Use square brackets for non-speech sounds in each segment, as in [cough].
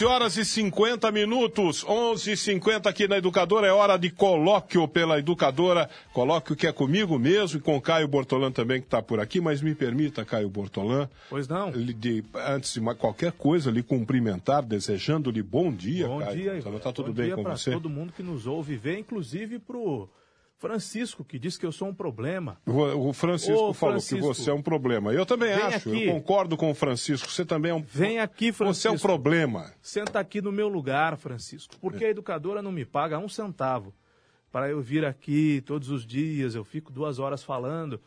11 horas e 50 minutos, 11 e 50 aqui na Educadora, é hora de colóquio pela Educadora, colóquio que é comigo mesmo e com o Caio Bortolã também que está por aqui, mas me permita, Caio Bortolã, Pois não. de- antes de qualquer coisa, lhe cumprimentar, desejando-lhe bom dia, Bom Caio. dia, Bortolã. Ivan. Tá tudo Bom bem dia com você? todo mundo que nos ouve e vê, inclusive pro Francisco, que disse que eu sou um problema. O Francisco Ô, falou Francisco. que você é um problema. Eu também acho, aqui. eu concordo com o Francisco, você também é um... Vem aqui, Você é um Francisco. problema. Senta aqui no meu lugar, Francisco. Porque a educadora não me paga um centavo para eu vir aqui todos os dias. Eu fico duas horas falando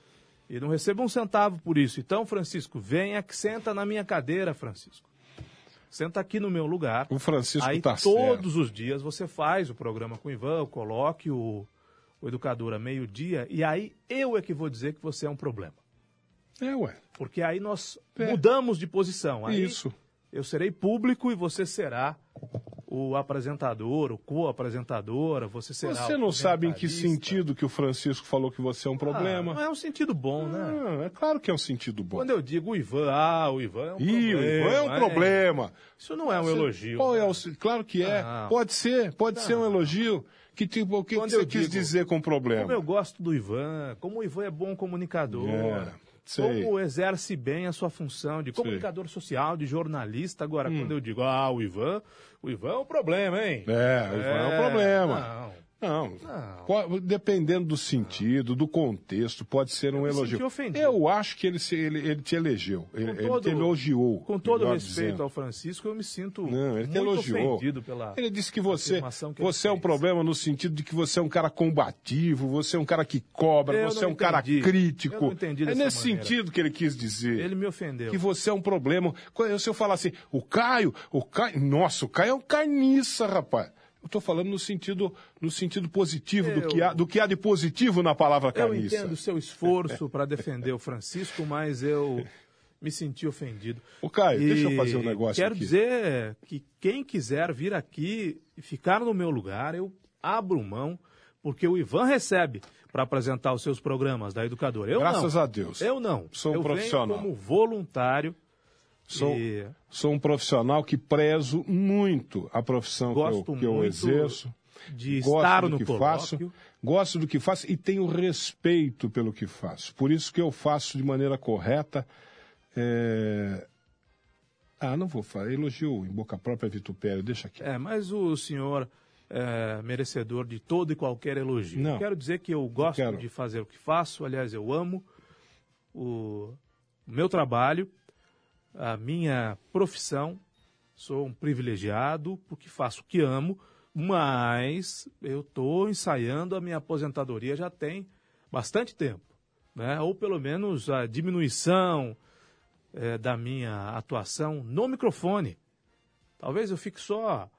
e não recebo um centavo por isso. Então, Francisco, venha que senta na minha cadeira, Francisco. Senta aqui no meu lugar. O Francisco Aí tá certo. todos os dias você faz o programa com o Ivan, eu coloque o, o educador a meio-dia, e aí eu é que vou dizer que você é um problema. É, ué. Porque aí nós É. mudamos de posição. Aí Isso. eu serei público e você será o apresentador, o co-apresentadora, você será Você o não sabe em que sentido que o Francisco falou que você é um Ah, problema. não é um sentido bom, né? Ah, é claro que é um sentido bom. Quando eu digo o Ivan, ah, o Ivan é um Ih, o problema. Ivan é um problema. Isso não é um Você- elogio. Qual é né? o... Claro que é. Não. Pode ser, pode ser um elogio. Que tipo, o que, que Quando você eu quis digo- dizer com problema? Como eu gosto do Ivan, como o Ivan é bom comunicador, É, sei. como exerce bem a sua função de comunicador social, de jornalista. Agora, Hum. quando eu digo, ah, o Ivan, o Ivan é um problema, hein? É, o Ivan é um problema. Não. Não, Não. dependendo do sentido, do contexto, pode ser um me elogio. Eu acho que ele, se- ele, ele te elegeu, ele, ele todo- te elogiou. Com todo respeito dizendo. ao Francisco, eu me sinto Não, ele te muito elogiou. Ele disse que você, que ele você é um problema no sentido de que você é um cara combativo, você é um cara que cobra, Eu você é um cara entendi. crítico. Eu não entendi é nesse maneira. sentido que ele quis dizer. Ele me ofendeu. Que você é um problema. Quando- Se eu falar assim, o Caio, o Caio, nossa, o Caio é um carniça, rapaz. Eu estou falando no sentido, no sentido positivo, do, Eu- que há, do que há de positivo na palavra Eu carniça. entendo o seu esforço para defender o Francisco, mas eu me senti ofendido. Ô, Caio, E deixa eu fazer um negócio Quero aqui. dizer que quem quiser vir aqui e ficar no meu lugar, eu abro mão, porque o Ivan recebe para apresentar os seus programas da educadora. Eu Graças não. a Deus. Eu não. Sou um eu profissional. Como voluntário. Sou, e sou um profissional que prezo muito a profissão que eu, Gosto que eu muito exerço. de gosto estar do no que colóquio. faço, gosto do que faço e tenho respeito pelo que faço. Por isso que eu faço de maneira correta. é, Ah, não vou falar. Elogio em boca própria vitupério, deixa aqui. É, mas o senhor é merecedor de todo e qualquer elogio. Não. Quero dizer que eu gosto quero. de fazer o que faço, aliás, eu amo o meu trabalho, a minha profissão. Sou um privilegiado porque faço o que amo, mas eu estou ensaiando a minha aposentadoria já tem bastante tempo. Né? Ou pelo menos a diminuição é, da minha atuação no microfone. Talvez eu fique só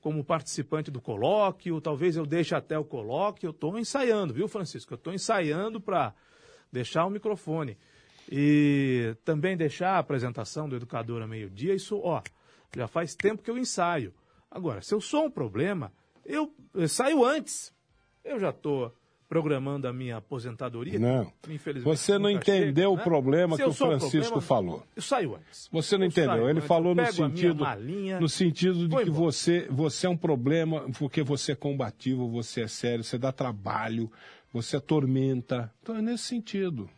como participante do colóquio, talvez eu deixe até o colóquio. Eu estou ensaiando, viu, Francisco? Eu estou ensaiando para deixar o microfone. E também deixar a apresentação do educador a meio-dia, isso, ó, já faz tempo que eu ensaio. Agora, se eu sou um problema, eu, eu saio antes. Eu já estou programando a minha aposentadoria. Não. Você não entendeu o né? problema que o Francisco problema, falou. Eu saio antes. Você não eu entendeu. Ele falou no sentido, malinha, no sentido de que você, você é um problema porque você é combativo, você é sério, você dá trabalho, você atormenta. Então é nesse sentido.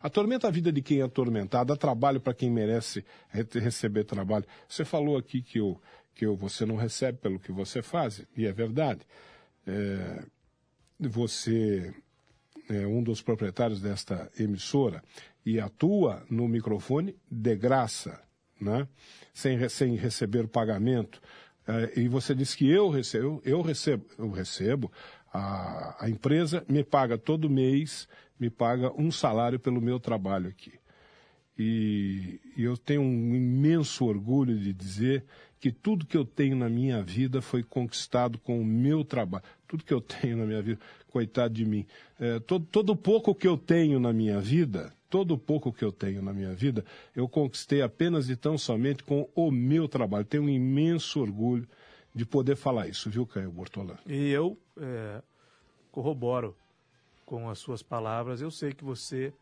Atormenta a vida de quem é atormentado, dá trabalho para quem merece receber trabalho. Você falou aqui que, eu, que eu, você não recebe pelo que você faz, e é verdade. É, você é um dos proprietários desta emissora e atua no microfone de graça, né? sem, sem receber pagamento. É, e você diz que eu recebo, eu recebo, eu recebo, a, a empresa me paga todo mês, me paga um salário pelo meu trabalho aqui. E, e eu tenho um imenso orgulho de dizer que tudo que eu tenho na minha vida foi conquistado com o meu trabalho. Tudo que eu tenho na minha vida, coitado de mim. É, todo, todo pouco que eu tenho na minha vida, todo pouco que eu tenho na minha vida, eu conquistei apenas e tão somente com o meu trabalho. Tenho um imenso orgulho de poder falar isso, viu, Caio Bortolã? E eu é, corroboro com as suas palavras. Eu sei que você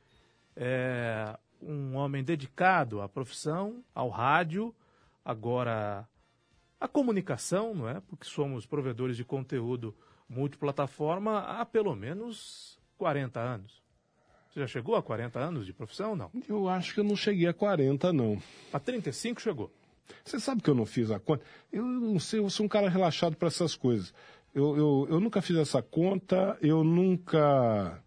é um homem dedicado à profissão, ao rádio, agora à comunicação, não é? Porque somos provedores de conteúdo multiplataforma há pelo menos 40 anos. Você já chegou a 40 anos de profissão, não? Eu acho que eu não cheguei a 40, não. A 35 chegou. Você sabe que eu não fiz a conta? Eu não sei, eu sou um cara relaxado para essas coisas. Eu, eu, eu nunca fiz essa conta, eu nunca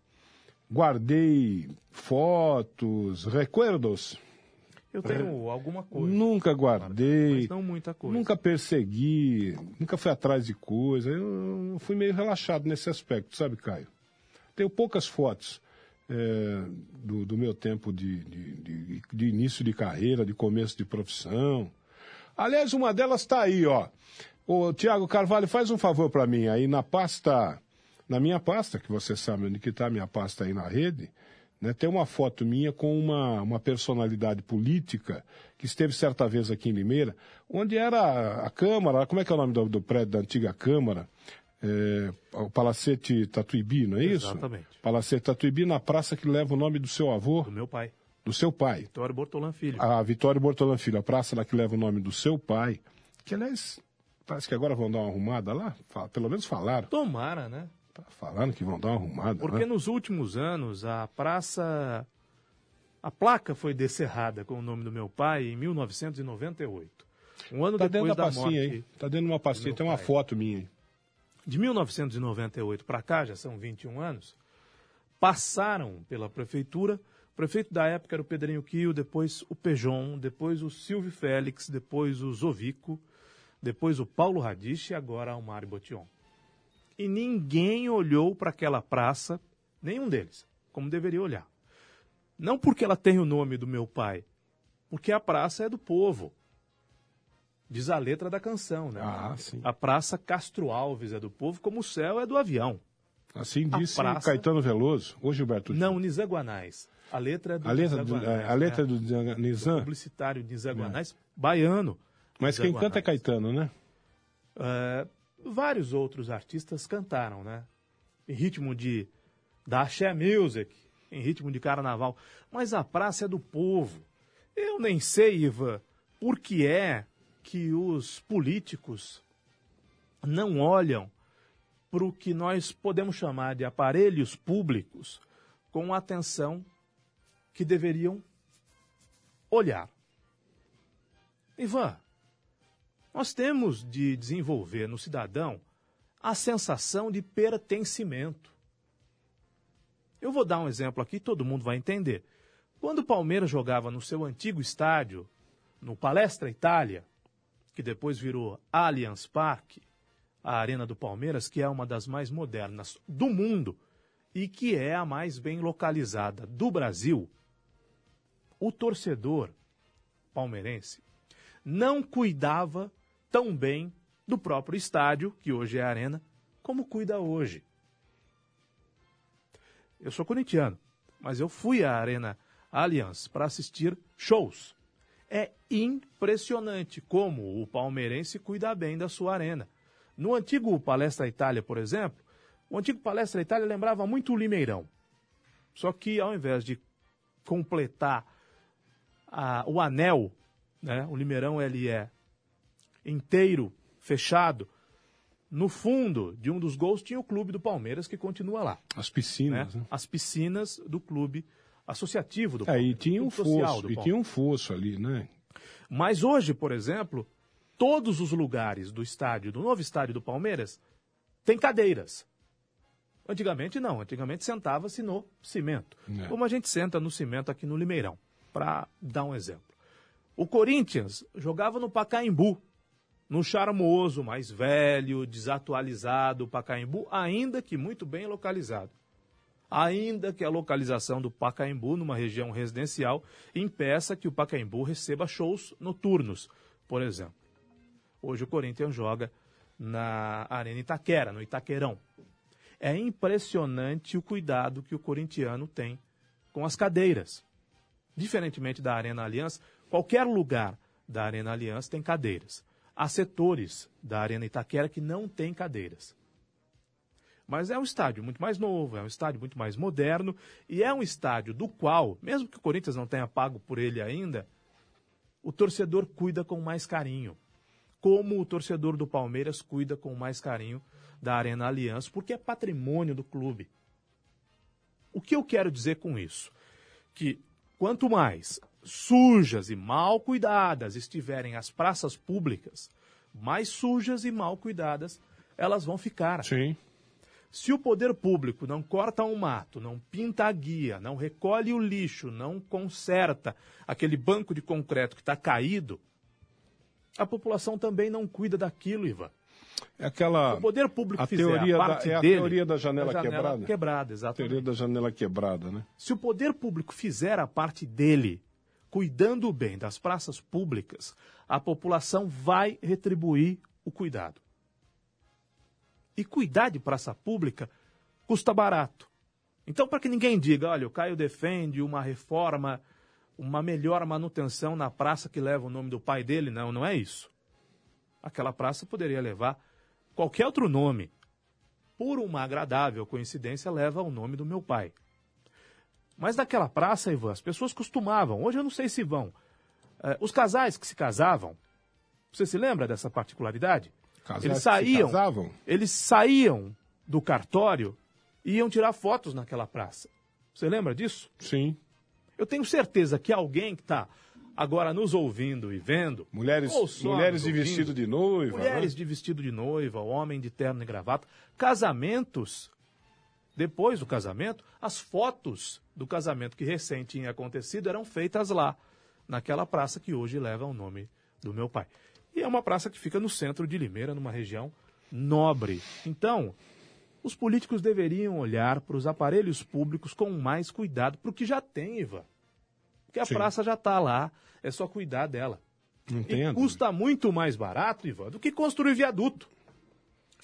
guardei fotos, recuerdos. Eu tenho alguma coisa. Nunca guardei. Mas não muita coisa. Nunca persegui, nunca fui atrás de coisa. Eu fui meio relaxado nesse aspecto, sabe, Caio? Tenho poucas fotos é, do, do, meu tempo de, de, de, de, início de carreira, de começo de profissão. Aliás, uma delas está aí, ó. Ô, Tiago Carvalho, faz um favor para mim aí na pasta na minha pasta, que você sabe onde que está a minha pasta aí na rede, né, tem uma foto minha com uma, uma personalidade política que esteve certa vez aqui em Limeira, onde era a Câmara, como é que é o nome do, do prédio da antiga Câmara? É, o Palacete Tatuibi, não é isso? Exatamente. Palacete Tatuibi, na praça que leva o nome do seu avô. Do meu pai. Do seu pai. Vitório Bortolan Filho. A Vitório Bortolan Filho, a praça lá que leva o nome do seu pai. Que, aliás, parece que agora vão dar uma arrumada lá. Pelo menos falaram. Tomara, né? Tá falando que vão dar uma arrumada. Porque né? nos últimos anos a praça. A placa foi descerrada com o nome do meu pai em 1998. Um ano tá depois dentro da, da pastinha morte. Aí. Tá dentro de uma pastinha, tem uma pai. foto minha aí. De 1998 para cá, já são 21 anos, passaram pela prefeitura. O prefeito da época era o Pedrinho Quio, depois o Pejon, depois o Silvio Félix, depois o Zovico, depois o Paulo Radich e agora o Mário Botion e ninguém olhou para aquela praça, nenhum deles, como deveria olhar. Não porque ela tem o nome do meu pai, porque a praça é do povo. Diz a letra da canção, né? Ah, sim. A praça Castro Alves é do povo, como o céu é do avião. Assim disse praça... Caetano Veloso, ou Gilberto Não, Nizam Guanais. A letra é do a letra do, A letra né? do Nizam? publicitário Nizam Guanais, é. baiano. Mas quem canta é Caetano, né? É, vários outros artistas cantaram, né? Em ritmo de da axé music, em ritmo de carnaval. Mas a praça é do povo. Eu nem sei, Ivan, por que é que os políticos não olham para o que nós podemos chamar de aparelhos públicos com a atenção que deveriam olhar. Ivan, nós temos de desenvolver no cidadão a sensação de pertencimento. Eu vou dar um exemplo aqui, todo mundo vai entender. Quando o Palmeiras jogava no seu antigo estádio, no Palestra Itália, que depois virou Allianz Parque, a arena do Palmeiras, que é uma das mais modernas do mundo e que é a mais bem localizada do Brasil, o torcedor palmeirense não cuidava tão bem do próprio estádio, que hoje é a Arena, como cuida hoje. Eu sou corintiano, mas eu fui à Arena Allianz para assistir shows. É impressionante como o palmeirense cuida bem da sua arena. No antigo Palestra Itália, por exemplo, o antigo Palestra Itália lembrava muito o Limeirão. Só que ao invés de completar a, o anel, né, o Limeirão ele é inteiro, fechado, no fundo de um dos gols tinha o clube do Palmeiras que continua lá. As piscinas, né? né? As piscinas do clube associativo do É, Palmeiras. e tinha um fosso, e tinha um fosso ali, né? Mas hoje, por exemplo, todos os lugares do estádio, do novo estádio do Palmeiras, tem cadeiras. Antigamente não, antigamente sentava-se no cimento. É. Como a gente senta no cimento aqui no Limeirão, para dar um exemplo. O Corinthians jogava no Pacaembu, no charmoso, mais velho, desatualizado Pacaembu, ainda que muito bem localizado. Ainda que a localização do Pacaembu, numa região residencial, impeça que o Pacaembu receba shows noturnos, por exemplo. Hoje o Corinthians joga na Arena Itaquera, no Itaquerão. É impressionante o cuidado que o corintiano tem com as cadeiras. Diferentemente da Arena Aliança, qualquer lugar da Arena Aliança tem cadeiras. Há setores da Arena Itaquera que não tem cadeiras. Mas é um estádio muito mais novo, é um estádio muito mais moderno e é um estádio do qual, mesmo que o Corinthians não tenha pago por ele ainda, o torcedor cuida com mais carinho. Como o torcedor do Palmeiras cuida com mais carinho da Arena Aliança, porque é patrimônio do clube. O que eu quero dizer com isso? Que quanto mais sujas e mal cuidadas estiverem as praças públicas, mais sujas e mal cuidadas elas vão ficar. Sim. Se o poder público não corta um mato, não pinta a guia, não recolhe o lixo, não conserta aquele banco de concreto que está caído, a população também não cuida daquilo, Ivan. É aquela. O poder público a fizer teoria a da- parte é a dele, teoria da janela quebrada. quebrada, a exatamente. teoria da janela quebrada, né? Se o poder público fizer a parte dele, cuidando bem das praças públicas, a população vai retribuir o cuidado. E cuidar de praça pública custa barato. Então, para que ninguém diga, olha, o Caio defende uma reforma, uma melhor manutenção na praça que leva o nome do pai dele, não, não é isso. Aquela praça poderia levar qualquer outro nome. Por uma agradável coincidência, leva o nome do meu pai. Mas naquela praça, Ivan, as pessoas costumavam, hoje eu não sei se vão, eh, os casais que se casavam, você se lembra dessa particularidade? Casais eles que se saíam, casavam? eles saíam do cartório e iam tirar fotos naquela praça. Você lembra disso? Sim. Eu tenho certeza que alguém que está agora nos ouvindo e vendo, Mulheres, mulheres de ouvindo, vestido de noiva. mulheres né? de vestido de noiva, homem de terno e gravata, casamentos. Depois do casamento, as fotos do casamento que recém tinha acontecido eram feitas lá, naquela praça que hoje leva o nome do meu pai. E é uma praça que fica no centro de Limeira, numa região nobre. Então, os políticos deveriam olhar para os aparelhos públicos com mais cuidado, para o que já tem, Ivan. Porque a Sim. praça já está lá, é só cuidar dela. Não E custa muito mais barato, Ivan, do que construir viaduto.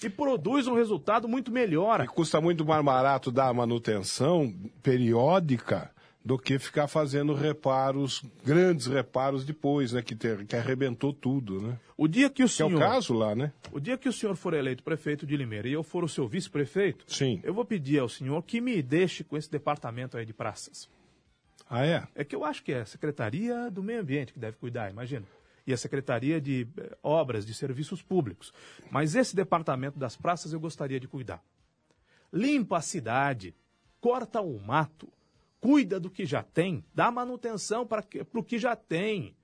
E produz um resultado muito melhor. E custa muito mais barato dar manutenção periódica do que ficar fazendo reparos, grandes reparos depois, né? Que, ter, que arrebentou tudo, né? O dia que o Que é senhor, o caso lá, né? o dia que o senhor for eleito prefeito de Limeira e eu for o seu vice-prefeito, Sim. eu vou pedir ao senhor que me deixe com esse departamento aí de praças. Ah, é? É que eu acho que é a Secretaria do Meio Ambiente que deve cuidar, imagina. E a Secretaria de eh, Obras, de Serviços Públicos. Mas esse departamento das praças eu gostaria de cuidar. Limpa a cidade, corta o mato, cuida do que já tem, dá manutenção para o que já tem.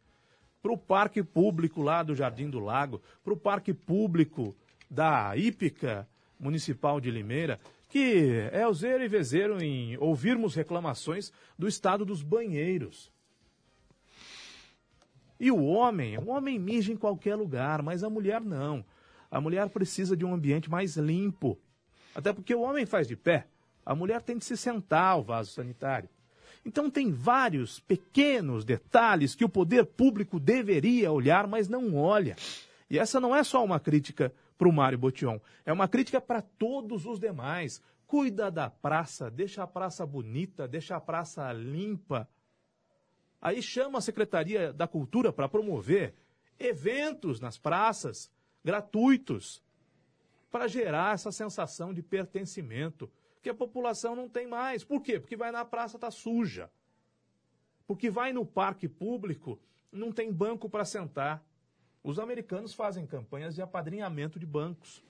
Para o parque público lá do Jardim do Lago, para o parque público da Ípica Municipal de Limeira, que é o zero e vezeiro em ouvirmos reclamações do estado dos banheiros. E o homem, o homem mija em qualquer lugar, mas a mulher não. A mulher precisa de um ambiente mais limpo. Até porque o homem faz de pé, a mulher tem de se sentar ao vaso sanitário. Então tem vários pequenos detalhes que o poder público deveria olhar, mas não olha. E essa não é só uma crítica para o Mário Botion, é uma crítica para todos os demais. Cuida da praça, deixa a praça bonita, deixa a praça limpa. Aí chama a Secretaria da Cultura para promover eventos nas praças, gratuitos, para gerar essa sensação de pertencimento que a população não tem mais. Por quê? Porque vai na praça, tá suja. Porque vai no parque público, não tem banco para sentar. Os americanos fazem campanhas de apadrinhamento de bancos.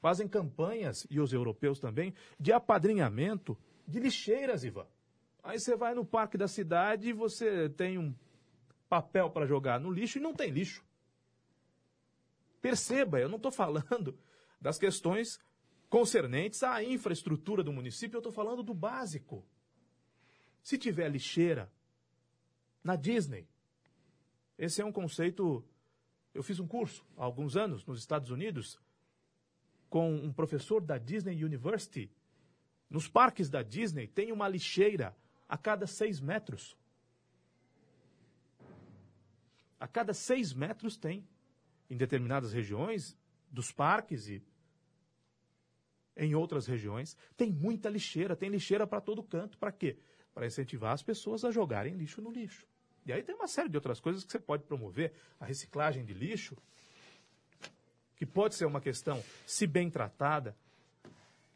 Fazem campanhas, e os europeus também, de apadrinhamento de lixeiras, Ivan. Aí você vai no parque da cidade e você tem um papel para jogar no lixo e não tem lixo. Perceba, eu não estou falando das questões concernentes à infraestrutura do município, eu estou falando do básico. Se tiver lixeira na Disney, esse é um conceito. Eu fiz um curso há alguns anos nos Estados Unidos com um professor da Disney University. Nos parques da Disney tem uma lixeira a cada seis metros. A cada seis metros tem. Em determinadas regiões dos parques e em outras regiões, tem muita lixeira, tem lixeira para todo canto. Para quê? Para incentivar as pessoas a jogarem lixo no lixo. E aí tem uma série de outras coisas que você pode promover. A reciclagem de lixo, que pode ser uma questão, se bem tratada,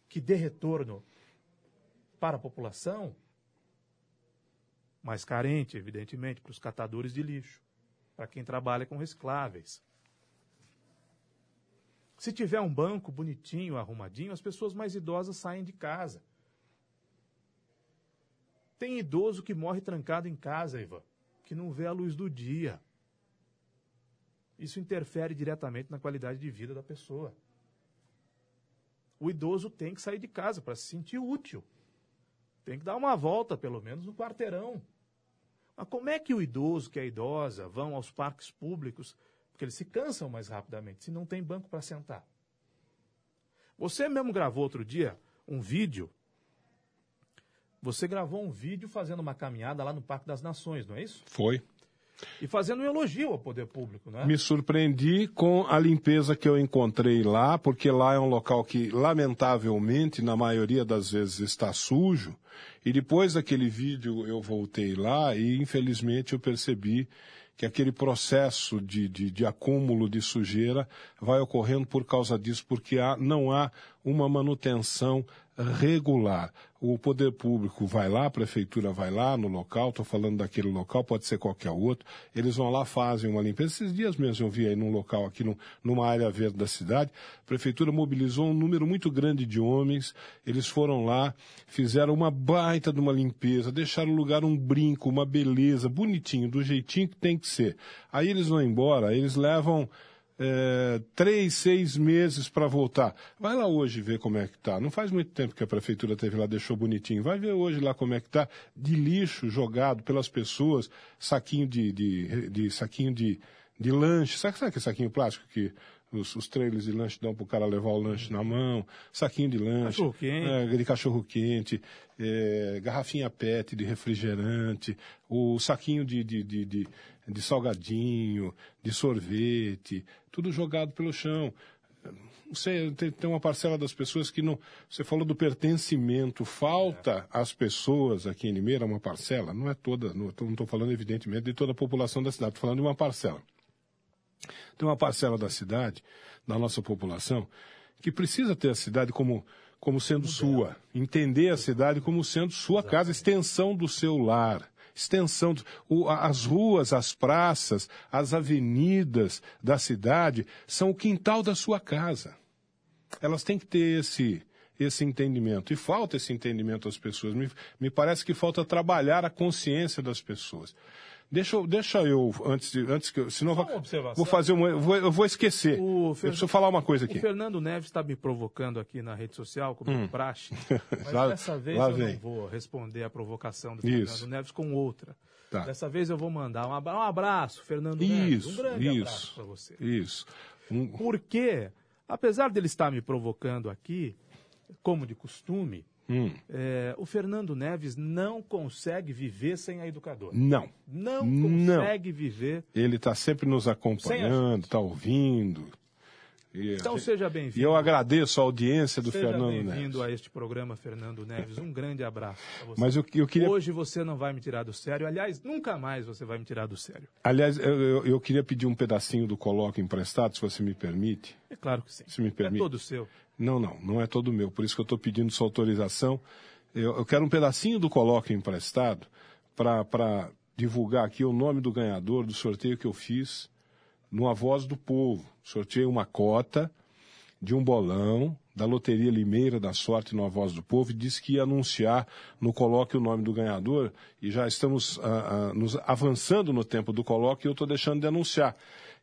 que dê retorno para a população, mais carente, evidentemente, para os catadores de lixo, para quem trabalha com recicláveis. Se tiver um banco bonitinho, arrumadinho, as pessoas mais idosas saem de casa. Tem idoso que morre trancado em casa, Ivan, que não vê a luz do dia. Isso interfere diretamente na qualidade de vida da pessoa. O idoso tem que sair de casa para se sentir útil. Tem que dar uma volta, pelo menos, no quarteirão. Mas como é que o idoso, que é idosa, vão aos parques públicos porque eles se cansam mais rapidamente, se não tem banco para sentar. Você mesmo gravou outro dia um vídeo. Você gravou um vídeo fazendo uma caminhada lá no Parque das Nações, não é isso? Foi. E fazendo um elogio ao poder público, né? Me surpreendi com a limpeza que eu encontrei lá, porque lá é um local que, lamentavelmente, na maioria das vezes está sujo. E depois daquele vídeo eu voltei lá e, infelizmente, eu percebi que aquele processo de, de, de, acúmulo de sujeira vai ocorrendo por causa disso, porque há, não há uma manutenção regular. O poder público vai lá, a prefeitura vai lá no local, estou falando daquele local, pode ser qualquer outro, eles vão lá, fazem uma limpeza. Esses dias mesmo eu vi aí num local aqui, num, numa área verde da cidade, a prefeitura mobilizou um número muito grande de homens, eles foram lá, fizeram uma baita de uma limpeza, deixaram o lugar um brinco, uma beleza, bonitinho, do jeitinho que tem que ser. Aí eles vão embora, eles levam é, três, seis meses para voltar. Vai lá hoje ver como é que tá. Não faz muito tempo que a prefeitura teve lá, deixou bonitinho. Vai ver hoje lá como é que tá. De lixo jogado pelas pessoas, saquinho de, de, de saquinho de, de lanche. Sabe, sabe aquele saquinho plástico que os, os trailers de lanche dão para o cara levar o lanche na mão, saquinho de lanche, cachorro -quente. É, de cachorro quente, é, garrafinha PET de refrigerante, o saquinho de, de, de, de, de salgadinho, de sorvete, tudo jogado pelo chão. Você tem, tem, uma parcela das pessoas que não. Você falou do pertencimento, falta é. às pessoas aqui em Limeira uma parcela, não é toda, não estou falando evidentemente de toda a população da cidade, estou falando de uma parcela. Tem uma parcela da cidade, da nossa população, que precisa ter a cidade como, como sendo sua, entender a cidade como sendo sua casa, extensão do seu lar extensão, o, as ruas, as praças, as avenidas da cidade são o quintal da sua casa. Elas têm que ter esse, esse entendimento. E falta esse entendimento às pessoas. Me, me parece que falta trabalhar a consciência das pessoas. Deixa, deixa eu, antes, de, antes que eu, senão vou, vou fazer uma, eu vou, eu vou esquecer. O eu preciso falar uma coisa aqui. O Fernando Neves está me provocando aqui na rede social, como hum. praxe, [laughs] mas lá, dessa vez eu vem. não vou responder a provocação do Isso. Fernando Neves com outra. Tá. Dessa vez eu vou mandar um abraço, um abraço Fernando isso, Neves. Um grande isso, abraço para você. Isso. Um... Porque, apesar dele estar me provocando aqui, como de costume, Hum. É, o Fernando Neves não consegue viver sem a educadora. Não. Não Não. consegue viver. Ele está sempre nos acompanhando, está ouvindo. E, Então seja e bem-vindo. eu agradeço a audiência do Seja Fernando bem-vindo Neves. a este programa, Fernando Neves. Um grande abraço pra você. Mas eu, eu queria, Hoje você não vai me tirar do sério. Aliás, nunca mais você vai me tirar do sério. aliás, eu, eu- eu queria pedir um pedacinho do colóquio emprestado, se você me permite. É claro que sim. Se me permite. É todo seu. Não, não, não é todo meu. Por isso que eu estou pedindo sua autorização. Eu, eu quero um pedacinho do colóquio emprestado para divulgar aqui o nome do ganhador do sorteio que eu fiz no A Voz do Povo. Sorteei uma cota de um bolão da Loteria Limeira da Sorte no A Voz do Povo e disse que ia anunciar no colóquio o nome do ganhador e já estamos ah, ah, nos avançando no tempo do colóquio e eu estou deixando de anunciar.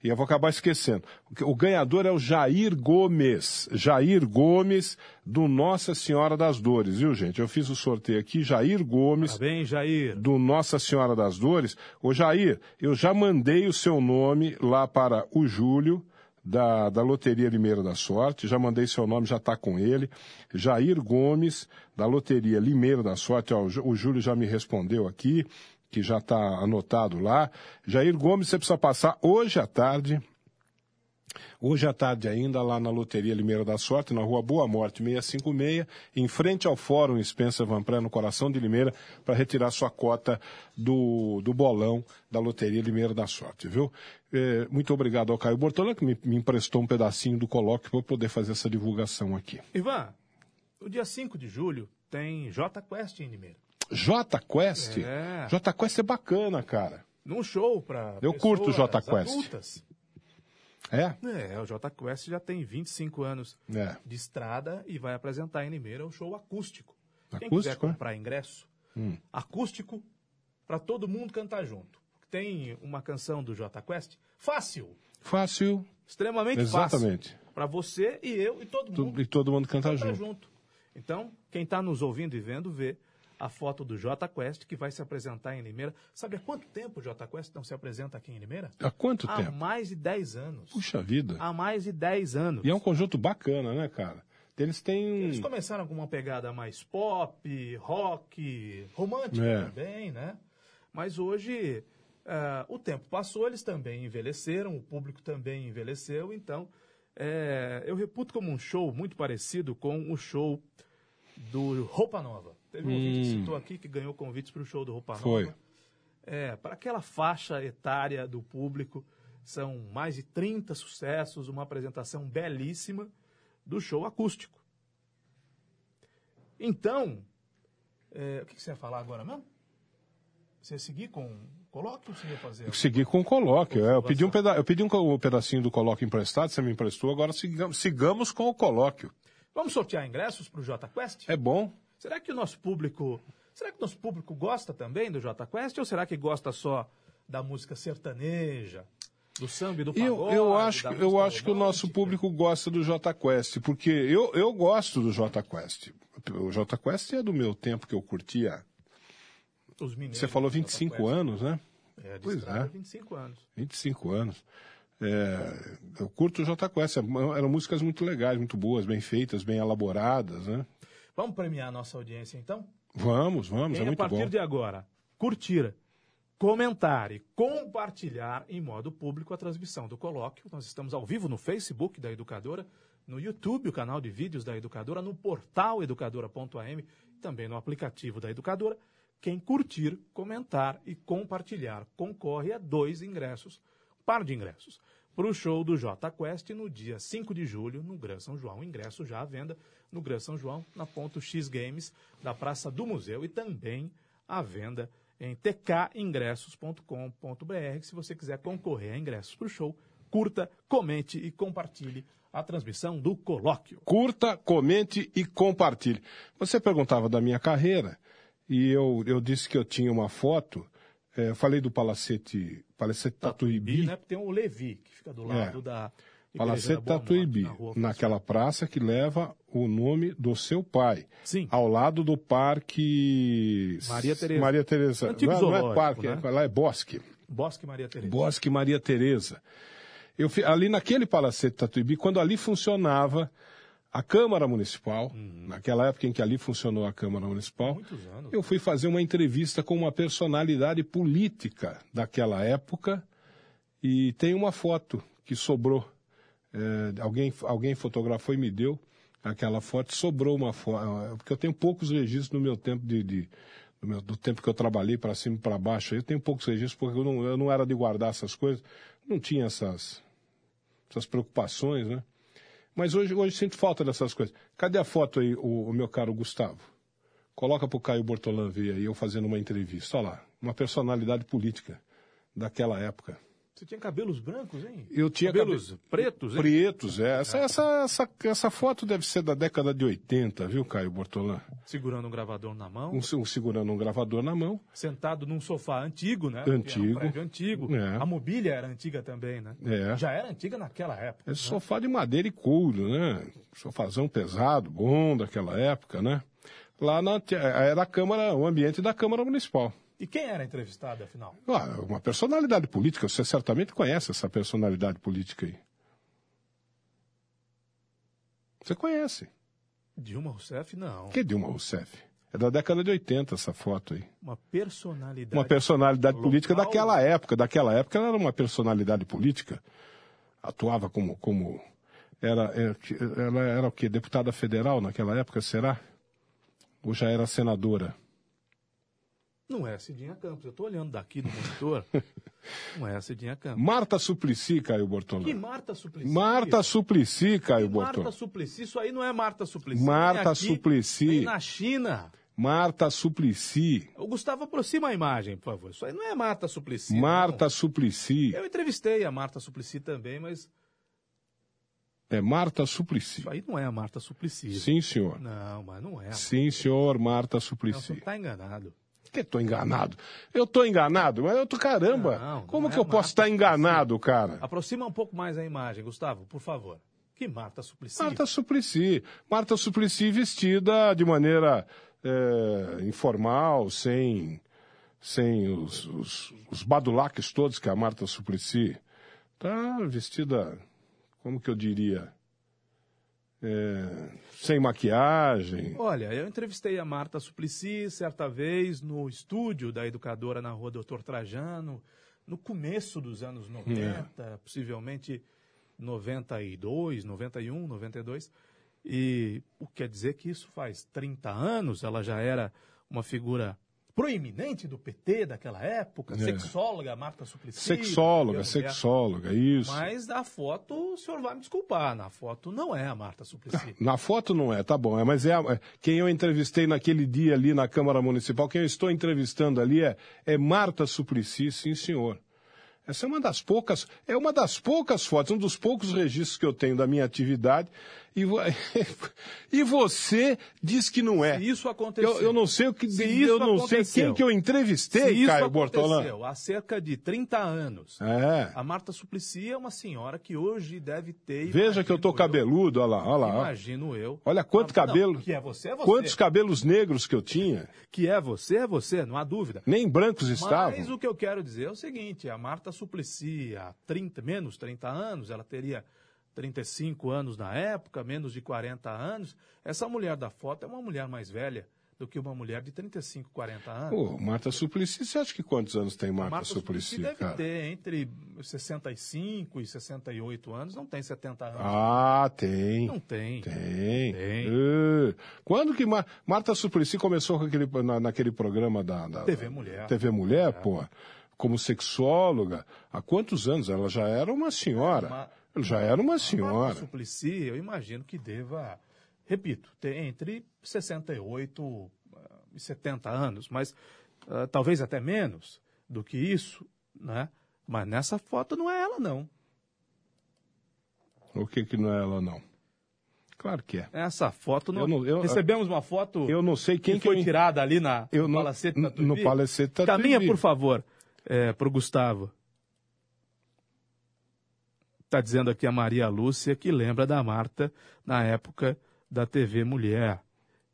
E eu vou acabar esquecendo. O ganhador é o Jair Gomes. Jair Gomes, do Nossa Senhora das Dores, viu, gente? Eu fiz o sorteio aqui, Jair Gomes, Parabéns, Jair. do Nossa Senhora das Dores. Ô Jair, eu já mandei o seu nome lá para o Júlio, da, da Loteria Limeira da Sorte, já mandei seu nome, já está com ele. Jair Gomes, da Loteria Limeira da Sorte, ó, o Júlio já me respondeu aqui, que já está anotado lá. Jair Gomes, você precisa passar hoje à tarde, Hoje à tarde ainda, lá na Loteria Limeira da Sorte, na rua Boa Morte 656, em frente ao Fórum Spencer Van Pré, no coração de Limeira, para retirar sua cota do, do bolão da Loteria Limeira da Sorte, viu? Eh, muito obrigado ao Caio Bortola, que me, me emprestou um pedacinho do colóquio para poder fazer essa divulgação aqui. Ivan, no dia 5 de julho tem J Quest em Limeira. J Quest? É. J Quest é bacana, cara. Num show para Eu curto o Jota Quest. adultas. É? É, o J Quest já tem 25 anos É. de estrada e vai apresentar em Limeira o show acústico. Quem Acústico, quiser é? comprar ingresso, acústico, para todo mundo cantar junto. Tem uma canção do J Quest fácil, Fácil. extremamente Exatamente. fácil. Para você e eu e todo mundo E todo mundo canta cantar junto. junto. Então, quem está nos ouvindo e vendo, vê a foto do J Quest que vai se apresentar em Limeira. Sabe há quanto tempo o J Quest não se apresenta aqui em Limeira? Há quanto Há tempo? mais de 10 anos. Puxa vida. Há mais de 10 anos. E é um conjunto bacana, né, cara? Eles têm. Eles começaram com uma pegada mais pop, rock, romântica É. também, né? Mas hoje ah, o tempo passou, eles também envelheceram, o público também envelheceu, então é, eu reputo como um show muito parecido com o show do Roupa Nova. Teve um ouvinte que citou aqui que ganhou convites para o show do Roupa Hum. Foi. Nova. É, para aquela faixa etária do público, são mais de 30 sucessos, uma apresentação belíssima do show acústico. Então, é, o que você ia falar agora mesmo? Você ia seguir com colóquio ou você ia fazer? Eu segui com o colóquio. é, eu, pedi um peda eu pedi um, pedacinho do colóquio emprestado, você me emprestou, agora sigamos, sigamos com o colóquio. Vamos sortear ingressos para o J Quest? É bom. Será que o nosso público, será que o nosso público gosta também do J Quest ou será que gosta só da música sertaneja, do samba e do pagode? Eu, eu acho, eu acho que o nosso público gosta do J Quest, porque eu, eu gosto do J Quest. O J Quest é do meu tempo que eu curtia. Os mineiros Você falou do Jota 25 Quest. anos, né? É, de Pois é. 25 anos. 25 anos. É, eu curto o J Quest. Eram músicas muito legais, muito boas, bem feitas, bem elaboradas, né? Vamos premiar a nossa audiência então? Vamos, vamos, Quem, é a muito partir bom. de agora, curtir, comentar e compartilhar em modo público a transmissão do colóquio. Nós estamos ao vivo no Facebook da Educadora, no YouTube, o canal de vídeos da Educadora, no portal educadora.am e também no aplicativo da Educadora. Quem curtir, comentar e compartilhar concorre a dois ingressos, um par de ingressos, para o show do J Quest no dia 5 de julho, no Gran São João. Ingresso já à venda no Gran São João, na ponto X Games da Praça do Museu e também à venda em tkingressos.com.br. Se você quiser concorrer a ingressos para o show, curta, comente e compartilhe a transmissão do colóquio. Curta, comente e compartilhe. Você perguntava da minha carreira e eu, eu disse que eu tinha uma foto. É, falei do Palacete, Palacete Tatuíbi. né? Tem o Levi, que fica do lado da Palacete da Boa Morte, Tatuíbi, na rua naquela praça que leva o nome do seu pai. Sim. Ao lado do Parque Maria Tereza. Maria Tereza. Antigo não, é- não é parque, né? é- lá é bosque. Bosque Maria Tereza. Bosque Maria Tereza. Eu, ali naquele Palacete Tatuíbi, quando ali funcionava a Câmara Municipal, naquela época em que ali funcionou a Câmara Municipal, eu fui fazer uma entrevista com uma personalidade política daquela época e tem uma foto que sobrou. É, alguém, alguém fotografou e me deu aquela foto, sobrou uma foto, porque eu tenho poucos registros no meu tempo de, de- do, meu- do tempo que eu trabalhei para cima e para baixo, eu tenho poucos registros porque eu não, eu não era de guardar essas coisas, não tinha essas, essas preocupações, né? Mas hoje, hoje sinto falta dessas coisas. Cadê a foto aí, o, o meu caro Gustavo? Coloca pro Caio Bortolan ver aí, eu fazendo uma entrevista. Olha lá, uma personalidade política daquela época. Você tinha cabelos brancos, hein? Eu tinha cabelos cabe- pretos, hein? Pretos, é. Essa, essa, essa, essa foto deve ser da década de 80, viu, Caio Bortolan? Segurando um gravador na mão, Um, um segurando um gravador na mão. sentado num sofá antigo, né? Antigo. Um antigo. É. A mobília era antiga também, né? É. Já era antiga naquela época. Esse sofá de madeira e couro, né? Sofazão pesado, bom daquela época, né? Lá na, era a Câmara, o ambiente da Câmara Municipal. E quem era entrevistado, afinal? Ah, uma personalidade política, você certamente conhece essa personalidade política aí. Você conhece. Dilma Rousseff, não. Que é Dilma Rousseff? É da década de 80 essa foto aí. Uma personalidade. Uma personalidade Local. política daquela época. Daquela época ela era uma personalidade política. Atuava como. como era, era- ela era o quê? Deputada federal naquela época, será? Ou já era senadora? Não é a Cidinha Campos. Eu estou olhando daqui no monitor. [laughs] não é a Cidinha Campos. Marta Suplicy, Caio Que Bortolã. Marta Suplicy? Marta Suplicy, Caio Que Bortolã. Marta Suplicy? Isso aí não é Marta Suplicy. Marta aqui, Suplicy. na China. Marta Suplicy. O Gustavo, aproxima a imagem, por favor. Isso aí não é Marta Suplicy. Marta não. Suplicy. Eu entrevistei a Marta Suplicy também, mas É Marta Suplicy. isso aí não é a Marta Suplicy. Sim, senhor. Não, mas não é. Sim, senhor, Marta Não, você Suplicy. está enganado. Que tô enganado? Eu tô enganado, mas eu tô caramba. Não, não Como é que eu posso estar Suplicy. enganado, cara? Aproxima um pouco mais a imagem, Gustavo, por favor. Que Marta Suplicy? Marta Suplicy. Marta Suplicy vestida de maneira é, informal, sem, sem os, os, os badulaques todos que a Marta Suplicy. Tá vestida, como que eu diria? É, sem maquiagem. Olha, eu entrevistei a Marta Suplicy certa vez no estúdio da educadora na rua Doutor Trajano, no começo dos anos 90, possivelmente 92, 91, 92. E o que quer dizer que isso faz 30 anos, ela já era uma figura proeminente do PT daquela época, É. sexóloga, Marta Suplicy. Sexóloga, sexóloga, isso. Mas na foto, o senhor vai me desculpar, na foto não é a Marta Suplicy. Na foto não é, tá bom. É, mas é, é quem eu entrevistei naquele dia ali na Câmara Municipal, quem eu estou entrevistando ali é, é Marta Suplicy, sim, senhor. Essa é uma das poucas, é uma das poucas fotos, um dos poucos registros que eu tenho da minha atividade. E, [laughs] e você diz que não é. Se isso aconteceu. Eu, eu não sei o que, Se eu isso não sei quem que eu Se entrevistei, isso Caio Bortolã. aconteceu há cerca de 30 anos. É. A Marta Suplicy é uma senhora que hoje deve ter. Veja que eu tô cabeludo, olha lá, olha lá. Imagino eu. Olha quanto Ah, não, cabelo. que é você, é você. Quantos cabelos negros que eu tinha. Que é você, é você, não há dúvida. Nem brancos estavam. Mas o que eu quero dizer é o seguinte: a Marta Suplicy, há 30, menos 30 anos, ela teria 35 anos na época, menos de 40 anos. Essa mulher da foto é uma mulher mais velha do que uma mulher de 35, 40 anos. Pô, Marta Suplicy, você acha que quantos anos tem Marta, Marta Suplicy, Suplicy deve cara? ter entre 65 e 68 anos, não tem 70 anos. Ah, tem. Não tem. Tem. Tem. É. Quando que Mar- Marta Suplicy começou com aquele, na- naquele programa da, da- TV Mulher. TV Mulher, pô, como sexóloga, há quantos anos? Ela já era uma senhora. Uma- já era uma Marta senhora. Suplicy, eu imagino que deva, repito, ter entre 68 ah, e 70 anos, mas ah, talvez até menos do que isso, né? Mas nessa foto não é ela, não. O que que não é ela, não? Claro que é. Essa foto não. Eu não- eu- Recebemos uma foto Eu não sei quem que foi tirada ali na, Eu no não- Palacete Tatuí. no Palacete Tatuí. Caminha, por favor, é, para o Gustavo. Está dizendo aqui a Maria Lúcia que lembra da Marta na época da TV Mulher.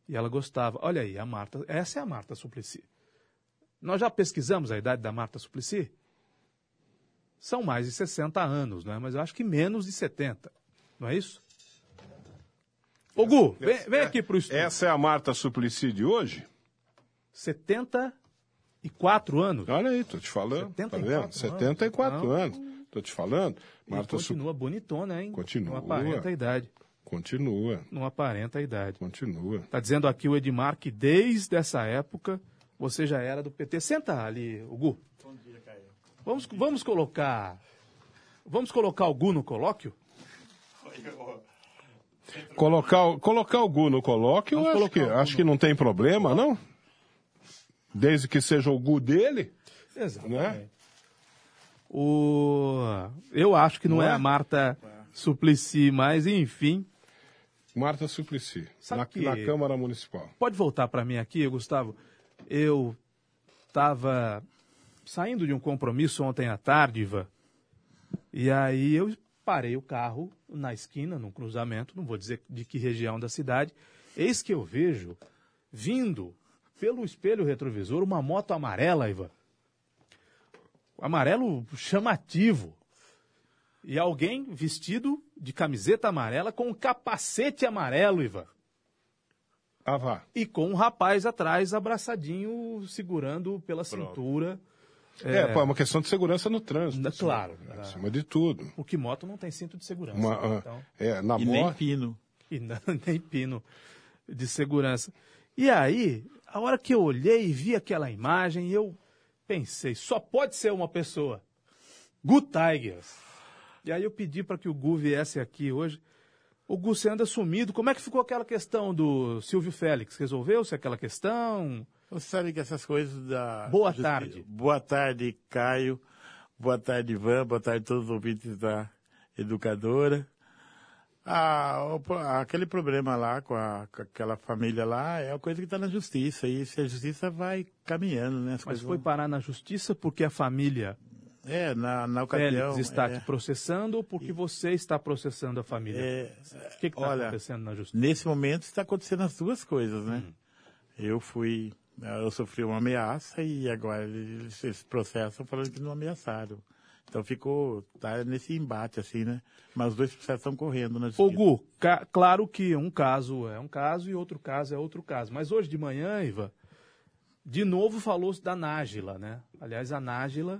E ela gostava. Olha aí, a Marta. Essa é a Marta Suplicy. Nós já pesquisamos a idade da Marta Suplicy? São mais de 60 anos, não é? Mas eu acho que menos de 70. Não é isso? Ô, Gu, vem, vem aqui pro estúdio. Essa é a Marta Suplicy de hoje? 74 anos. Olha aí, tô te falando. 74 tá vendo? anos. 74 Não. anos. Tô te falando. E Marta Suplicy. continua bonitona, hein? Continua. Não aparenta a idade. Continua, Não aparenta a idade. continua. Tá dizendo aqui o Edmar que desde essa época você já era do PT. Senta ali, o Gu. Bom dia, Caio. Vamos, vamos colocar. Vamos colocar o Gu no colóquio? Colocar, o- colocar o Gu no colóquio, eu Vamos acho que, acho que não tem problema, não? Desde que seja o Gu dele, Exatamente. né? O... Eu acho que não, Não é é? a Marta Suplicy, mas enfim. Marta Suplicy, na, na Câmara Municipal. Pode voltar para mim aqui, Gustavo? Eu estava saindo de um compromisso ontem à tarde, Ivan, e aí eu parei o carro na esquina, num cruzamento, não vou dizer de que região da cidade, eis que eu vejo vindo pelo espelho retrovisor uma moto amarela, Ivan. Amarelo chamativo. E alguém vestido de camiseta amarela com um capacete amarelo, Ivan. Ah, vá. E com um rapaz atrás abraçadinho, segurando pela cintura. É, pô, é uma questão de segurança no trânsito. Na- assim, claro. Acima de tudo. Porque moto não tem cinto de segurança. Uma, né? ah, Então, é, na E nem moto. pino. e não, [laughs] nem pino de segurança. E aí, a hora que eu olhei e vi aquela imagem, eu pensei, só pode ser uma pessoa. Gu Tigers. E aí eu pedi para que o Gu viesse aqui hoje. O Gu, você anda sumido. Como é que ficou aquela questão do Silvio Félix? Resolveu-se aquela questão? Você sabe que essas coisas da. Boa tarde. Boa tarde, Caio. Boa tarde, Ivan. Boa tarde a todos os ouvintes da educadora. Pro- aquele problema lá com, a- com aquela família lá é uma coisa que está na justiça. E se a justiça vai caminhando, né? As Mas foi vão- parar na justiça porque a família É, na, na ocasião. Félix está é, te processando ou porque você está processando a família? é, o que está acontecendo na justiça? Nesse momento está acontecendo as duas coisas, né? Hum. Eu fui, eu sofri uma ameaça e agora eles, eles processam falando que não ameaçaram. Então ficou, tá nesse embate assim, né? Mas os dois processos estão correndo na Ô justiça. Gu, ca- claro que um caso é um caso e outro caso é outro caso. Mas hoje de manhã, Iva, de novo falou-se da Nájila, né? Aliás, a Nájila,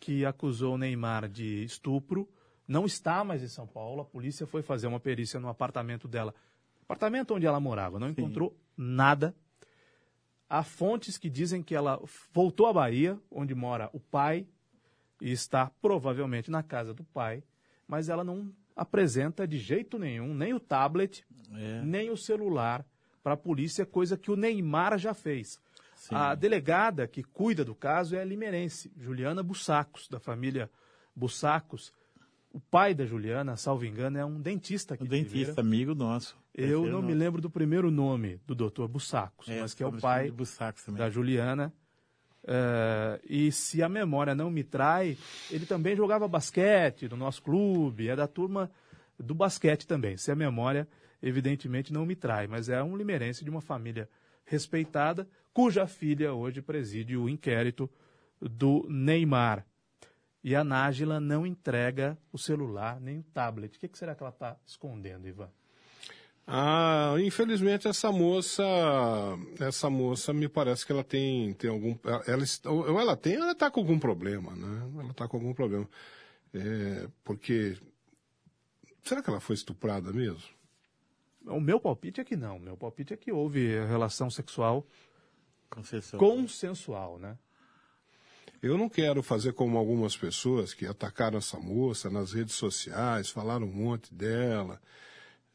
que acusou o Neymar de estupro, não está mais em São Paulo. A polícia foi fazer uma perícia no apartamento dela. Apartamento onde ela morava, não encontrou nada. Há fontes que dizem que ela voltou à Bahia, onde mora o pai, e está provavelmente na casa do pai, mas ela não apresenta de jeito nenhum nem o tablet, É. nem o celular para a polícia, coisa que o Neymar já fez. Sim. A delegada que cuida do caso é a limerense, Juliana Bussacos, da família Bussacos. O pai da Juliana, salvo engano, é um dentista aqui Um de dentista, amigo nosso. Eu não me nosso. lembro do primeiro nome do doutor Bussacos, mas que é o pai da Juliana. Eh, e se a memória não me trai, ele também jogava basquete no nosso clube, é da turma do basquete também. Se a memória, evidentemente, não me trai, mas é um limeirense de uma família respeitada, cuja filha hoje preside o inquérito do Neymar. E a Nájila não entrega o celular nem o tablet. O que será que ela está escondendo, Ivan? Ah, infelizmente essa moça, essa moça me parece que ela tem, tem algum, ela, ou ela tem, ou ela está com algum problema, né? Ela está com algum problema, É, porque será que ela foi estuprada mesmo? O meu palpite é que não. O meu palpite é que houve relação sexual Conceição. consensual, né? Eu não quero fazer como algumas pessoas que atacaram essa moça nas redes sociais, falaram um monte dela,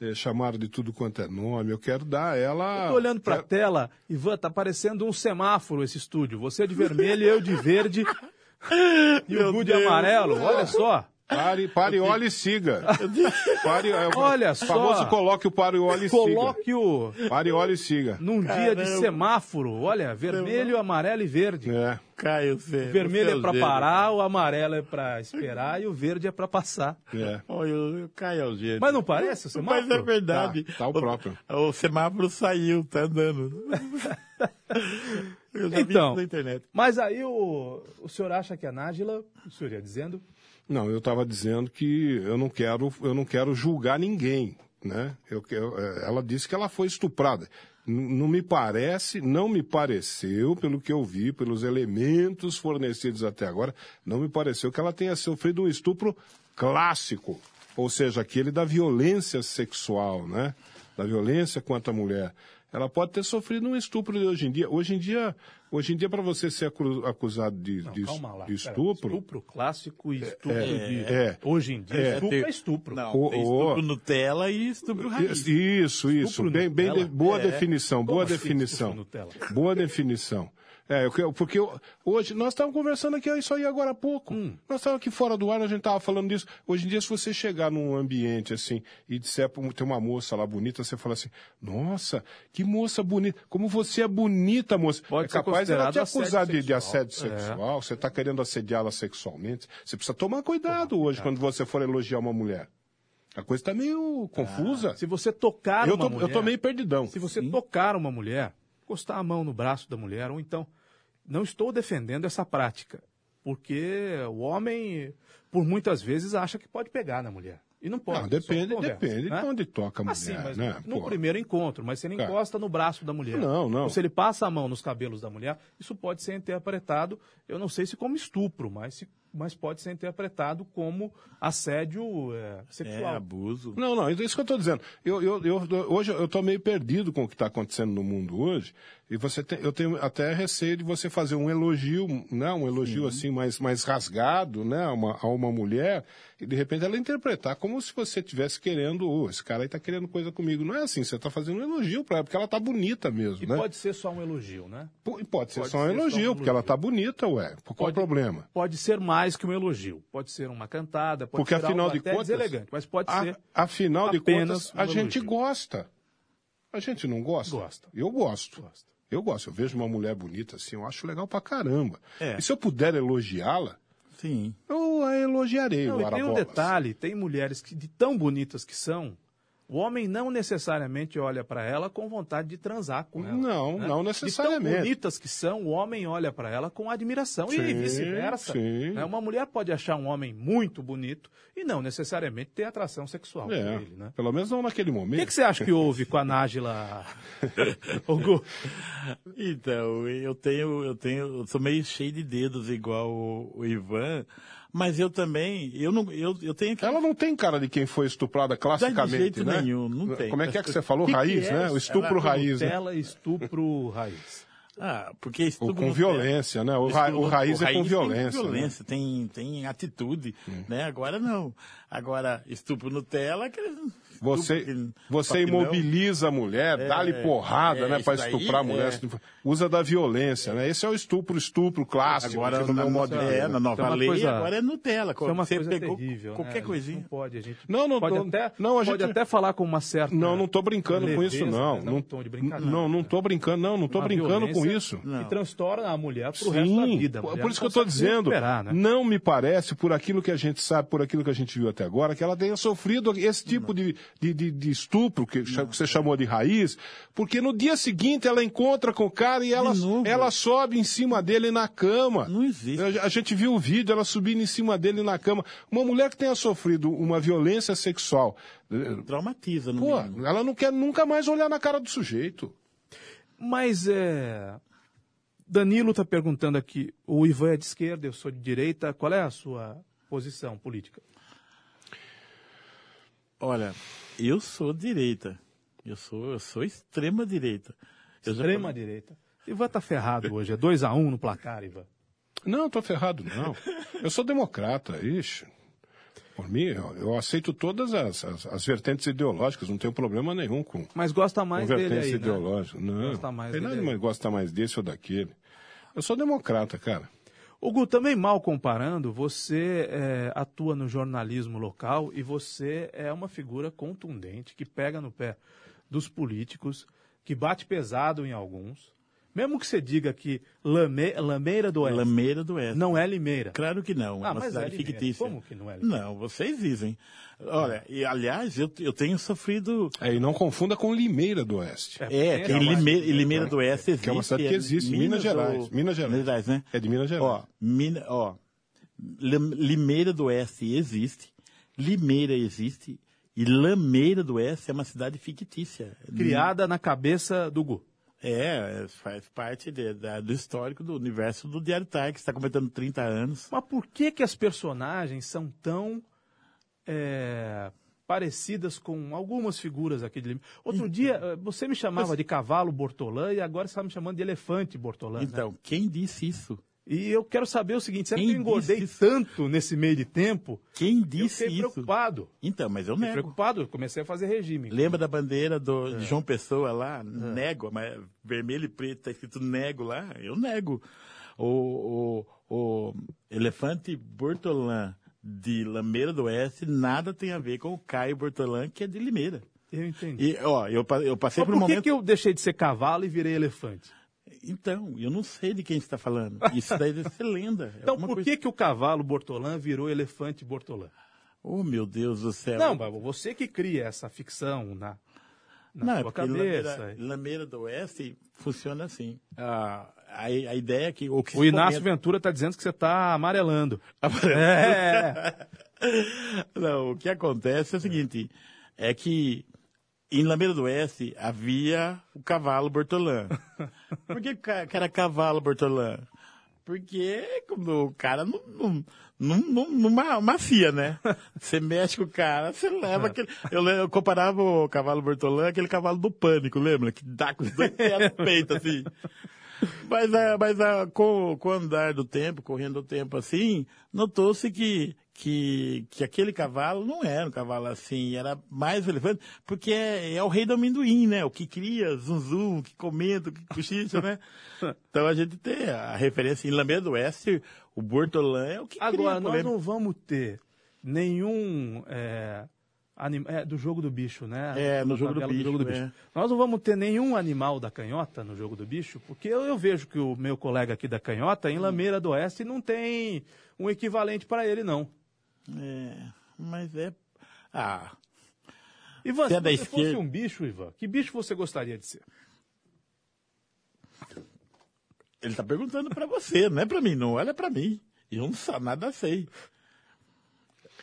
eh, chamaram de tudo quanto é nome. Eu quero dar ela. Tô olhando para a quero- tela, Ivan, tá parecendo um semáforo esse estúdio. Você de vermelho, eu de verde [laughs] e o Gu de amarelo. Olha só. Pare, pare, olhe e siga. [laughs] Pare, é, o Olha só. famoso coloque o pare, olhe e siga. Coloque o Pare, olhe e siga. num dia de Caramba. semáforo. Olha, vermelho, amarelo e verde. É. Caio, você. O vermelho é para o parar, o amarelo é para esperar e o verde é para passar. É. Olha, o Caio é o. Mas não parece o Mas é semáforo? verdade. Tá, tá o próprio. O, semáforo saiu, tá andando. [laughs] Eu já vi Então. isso na internet. Mas aí o, o senhor acha que a Nájila, o senhor ia dizendo, Não, eu estava dizendo que eu não quero, eu não quero julgar ninguém. né? Eu, eu, é, ela disse que ela foi estuprada. Não me parece, não me pareceu, pelo que eu vi, pelos elementos fornecidos até agora, não me pareceu que ela tenha sofrido um estupro clássico, ou seja, aquele da violência sexual, né? Da violência contra a mulher. Ela pode ter sofrido um estupro de hoje em dia. Hoje em dia, hoje em dia para você ser acu- acusado de, Não, de, calma lá. de Pera, estupro, estupro clássico e estupro de. é. Hoje em dia, É. estupro é estupro. Não, O- tem o- estupro Nutella e estupro raiz. Isso, isso. Estupro Bem, bem Nutella? de- boa É. definição, boa Como assim, definição. estupro? Boa definição. É, porque eu- hoje, nós estávamos conversando aqui isso aí agora há pouco. Hum. Nós estávamos aqui fora do ar, a gente estava falando disso. Hoje em dia, se você chegar num ambiente assim e disser, tem uma moça lá bonita, você fala assim, nossa, que moça bonita, como você é bonita, moça. Pode é capaz dela te acusar de, de assédio sexual. É. você está querendo assediá-la sexualmente. Você precisa tomar cuidado hoje quando você for elogiar uma mulher. A coisa está meio confusa. Se você tocar eu, uma tô, mulher... eu tô meio perdidão. Se você tocar uma mulher, encostar a mão no braço da mulher, ou então, não estou defendendo essa prática, porque o homem, por muitas vezes, acha que pode pegar na mulher. E não pode. Não, depende, conversa, depende né? de onde toca a mulher, Assim, mas né? no Pô. primeiro encontro, mas se ele encosta no braço da mulher. Não, não. Ou se ele passa a mão nos cabelos da mulher, isso pode ser interpretado, eu não sei se como estupro, mas, se- mas pode ser interpretado como assédio é, É, sexual. abuso. Não, não, é isso que eu estou dizendo. Eu, eu, eu- hoje eu estou meio perdido com o que está acontecendo no mundo hoje, e você tem, eu tenho até receio de você fazer um elogio, né, um elogio assim mais, mais rasgado, né, a uma, a uma mulher, e de repente ela interpretar como se você estivesse querendo, oh, esse cara aí está querendo coisa comigo. Não é assim, você está fazendo um elogio para ela, porque ela está bonita mesmo, E né? pode ser só um elogio, né? E pode ser pode só um ser só um elogio, porque ela elogio. está bonita, ué. Qual é o Pode- problema? Pode ser mais que um elogio. Pode ser uma cantada, pode Porque ser afinal algo de até contas, deselegante, mas pode a- ser afinal de contas, a um gente elogio. gosta. A gente não gosta? Gosta. Eu gosto. Gosta. Eu gosto. Eu vejo uma mulher bonita assim, eu acho legal pra caramba. É. E se eu puder elogiá-la, Sim. eu a elogiarei. Não, o e tem um detalhe, tem mulheres que de tão bonitas que são, o homem não necessariamente olha para ela com vontade de transar com ela. Não, né? não De necessariamente. tão bonitas que são, o homem olha para ela com admiração Sim, e vice-versa. sim. né? Uma mulher pode achar um homem muito bonito e não necessariamente ter atração sexual É, por ele, né? Pelo menos não naquele O momento. que, que você acha que houve com a Nájila? [laughs] Então, eu tenho, eu tenho, eu sou meio cheio de dedos igual o, o Ivan, mas eu também, eu não, eu, eu tenho que Ela não tem cara de quem foi estuprada classicamente, jeito né? nenhum, não tem. Como é que é que você falou? que que raiz, é né? O estupro Ela- raiz, né? Nutella, estupro, raiz. Ah, porque Ou estupro com violência, né? O, ra- o raiz é com tem violência. né? violência, tem, tem atitude, né? Agora não. Agora, estupro Nutella, aquele Você, você não. imobiliza a mulher, É, dá-lhe porrada, é, né, para estuprar a mulher. é. Usa da violência, né? Esse é o estupro, estupro clássico. Agora, que no é, na nova lei, coisa- agora é Nutella. Isso é uma Você coisa pegou terrível. qualquer né? Coisinha. Não pode, a gente Não, não pode tô- até, não, a pode gente- até falar com uma certa. Não, não tô brincando com isso, leveza, não. né? Não, brincadeira. Não, não tô brincando, não, não tô Uma brincando com isso. Não. Que transtorna a mulher pro resto da vida. Por não isso que eu estou consegue dizendo, né? não me parece, por aquilo que a gente sabe, por aquilo que a gente viu até agora, que ela tenha sofrido esse tipo de, de, de- de estupro, que, cha- que você chamou de raiz, porque no dia seguinte ela encontra com o cara e ela, ela sobe em cima dele na cama. Não existe. A, a gente viu o vídeo, ela subindo em cima dele na cama. Uma mulher que tenha sofrido uma violência sexual, Traumatiza, no pô, mínimo. ela não quer nunca mais olhar na cara do sujeito. Mas é. Danilo está perguntando aqui: o Ivan é de esquerda, eu sou de direita. Qual é a sua posição política? Olha, eu sou direita. Eu sou, eu sou extrema direita. Eu já Extrema falei- direita. Ivan tá ferrado hoje. É 2x1 um no placar, Ivan. Não, tô ferrado, não. Eu sou democrata, ixi. Por mim, eu, eu aceito todas as, as, as vertentes ideológicas, não tenho problema nenhum com, Mas gosta com mais dele vertentes aí, né? ideológicas. Não, Gosta mais tem nada dele mais gosta mais desse ou daquele. Eu sou democrata, cara. O Gu, também mal comparando, você é, atua no jornalismo local e você é uma figura contundente que pega no pé dos políticos, que bate pesado em alguns. Mesmo que você diga que Lame, Lameira do Oeste Lameira do Oeste. não é Limeira. Claro que não, é Ah, uma mas cidade é Limeira. fictícia. Como que não é Limeira? Não, vocês dizem. Olha, e aliás, eu, eu tenho sofrido. É, e não confunda com Limeira do Oeste. É, tem tem Limeira, e Limeira do Oeste existe. Que é uma cidade que existe, Minas Gerais. ou- Minas Gerais. né? É de Minas Gerais. Ó, Mina, ó, Lim- Limeira do Oeste existe, Limeira existe E Lameira do Oeste é uma cidade fictícia. Criada na cabeça do Gu. É, faz parte de, da, do histórico do universo do Diário Tiger, que está completando 30 anos. Mas por que, que as personagens são tão é, parecidas com algumas figuras aqui de Lima? Outro dia, eh, você me chamava de cavalo Bortolã e agora você está me chamando de elefante Bortolã. né? Então, quem disse isso? E eu quero saber o seguinte: será que Quem eu engordei tanto nesse meio de tempo? Quem Eu disse fiquei isso? preocupado. Então, mas eu Fiquei nego. preocupado, eu comecei a fazer regime. Lembra da bandeira do, de João Pessoa lá? Nego, mas vermelho e preto, tá escrito nego lá. Eu nego. O, o, o elefante Bortolã de Lameira do Oeste nada tem a ver com o Caio Bortolã, que é de Limeira. Eu entendi. E, ó, eu, eu passei por um por que, momento... que eu deixei de ser cavalo e virei elefante? Então, eu não sei de quem você está falando. Isso daí deve ser lenda. É [laughs] Então, por coisa- que, que o cavalo Bortolã virou elefante Bortolã? Oh, meu Deus do céu. Não, você que cria essa ficção na, na Não, é sua porque cabeça. Lameira, Lameira do Oeste funciona assim. A, a, a ideia é que... O, que O Inácio comenta- Ventura está dizendo que você está amarelando. É. [laughs] Não, o que acontece é o seguinte, é que em Lameira do Oeste havia o cavalo Bortolã. [laughs] Por que ca- que era cavalo Bortolã? Porque o cara não, não, não, não, não ma- macia, né? Você mexe com o cara, você leva aquele... Eu, eu comparava o cavalo Bortolã aquele cavalo do pânico, lembra? Que dá com os dois pés no [laughs] peito, assim. Mas, ah, mas ah, com, com o andar do tempo, correndo o tempo assim, notou-se que, que, que aquele cavalo não era um cavalo assim, era mais elefante, porque é, é o rei do amendoim, né? O que cria, zum zum, o que comenta, o que cochicha, né? [laughs] Então a gente tem a referência em Lameira do Oeste, o Bortolã é o que Agora, cria a nós não vamos ter nenhum. É, anim- é, do jogo do bicho, né? É, no jogo do novela bicho, é. Nós não vamos ter nenhum animal da canhota no jogo do bicho, porque eu, eu vejo que o meu colega aqui da canhota, em Lameira do Oeste, não tem um equivalente para ele, não. É, mas é... Ah, Ivan, Você se é da você fosse esquerda. um bicho, Ivan, que bicho você gostaria de ser? ele tá perguntando pra você, não é pra mim, não olha pra mim. Eu não nada sei.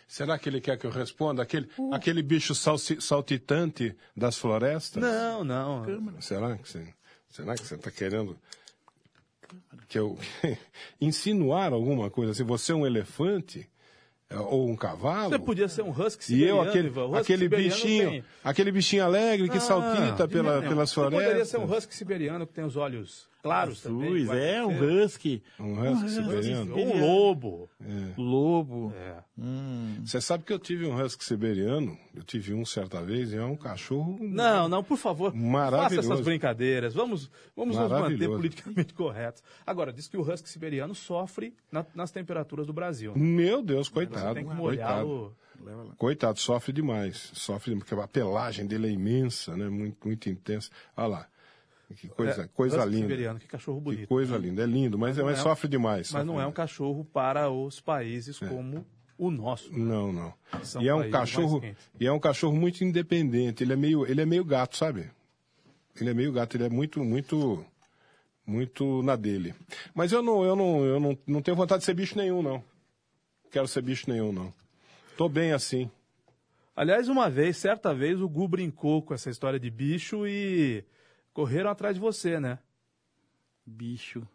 Será que ele quer que eu responda? Aquele, aquele bicho salsi- saltitante das florestas? Não, não. Será que você será que você está querendo que eu [laughs] insinuar alguma coisa? Se você é um elefante ou um cavalo? Você podia ser um husky E eu siberiano, aquele, Ivan. Aquele siberiano bixinho, tem- aquele bichinho alegre que Ah, saltita pela, pelas Você poderia florestas. ser um husky siberiano que tem os olhos claros também. Azuis, vai é um ser. husky. Um husky siberiano. Ou um lobo. Lobo. É. Você sabe que eu tive um husky siberiano, eu tive um certa vez, e é um cachorro Não, não, por favor, faça essas brincadeiras. Vamos, vamos nos manter politicamente [laughs] corretos. Agora, diz que o husky siberiano sofre na- nas temperaturas do Brasil. né? Meu Deus, Você coitado. tem que coitado. molhá-lo. Coitado, sofre demais. Sofre demais, porque a pelagem dele é imensa, né? Muito, muito intensa. Olha lá. Que coisa, É, coisa linda. siberiano, que cachorro Que bonito. coisa linda. É lindo, mas, não mas é um- sofre demais. Mas sofre não é um cachorro para os países como o nosso. Não, não. São E é um cachorro, e é um cachorro muito independente. Ele é meio, ele é meio gato, sabe? Ele é meio gato. Ele é muito, muito, muito na dele. Mas eu não, eu não, eu não, não tenho vontade de ser bicho nenhum, não. Quero ser bicho nenhum, não. Tô bem assim. Aliás, uma vez, certa vez, o Gu brincou com essa história de bicho e correram atrás de você, né? Bicho.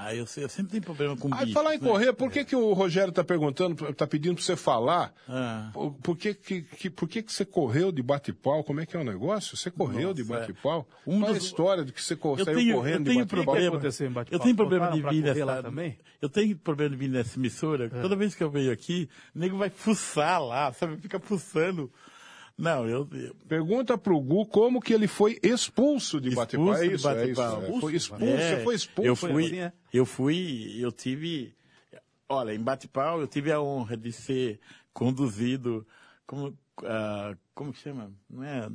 Ah, eu, sei, eu sempre tenho problema com Ah, bicho. falar em né? correr, por que, que o Rogério está perguntando, está pedindo para você falar? Ah. Por, por que, que, que- por que, que você correu de bate-pau? Como é que é o negócio? Você correu de Nossa, é. bate-pau? Um Qual a dos- história de que você Eu saiu tenho- correndo de bate-pau? Bate Eu tenho problema de pra vir nessa. lá também? Eu tenho problema de vir nessa emissora. Toda vez que eu venho aqui, o nego vai fuçar lá, sabe? Fica fuçando. Não, eu. Pergunta pro Gu como que ele foi expulso de bate-pau. É isso, é isso. é. Foi expulso, É, você foi expulso. Eu fui, assim, é? eu fui, eu tive, olha, em bate-pau eu tive a honra de ser conduzido, como, ah, como que chama? Não é?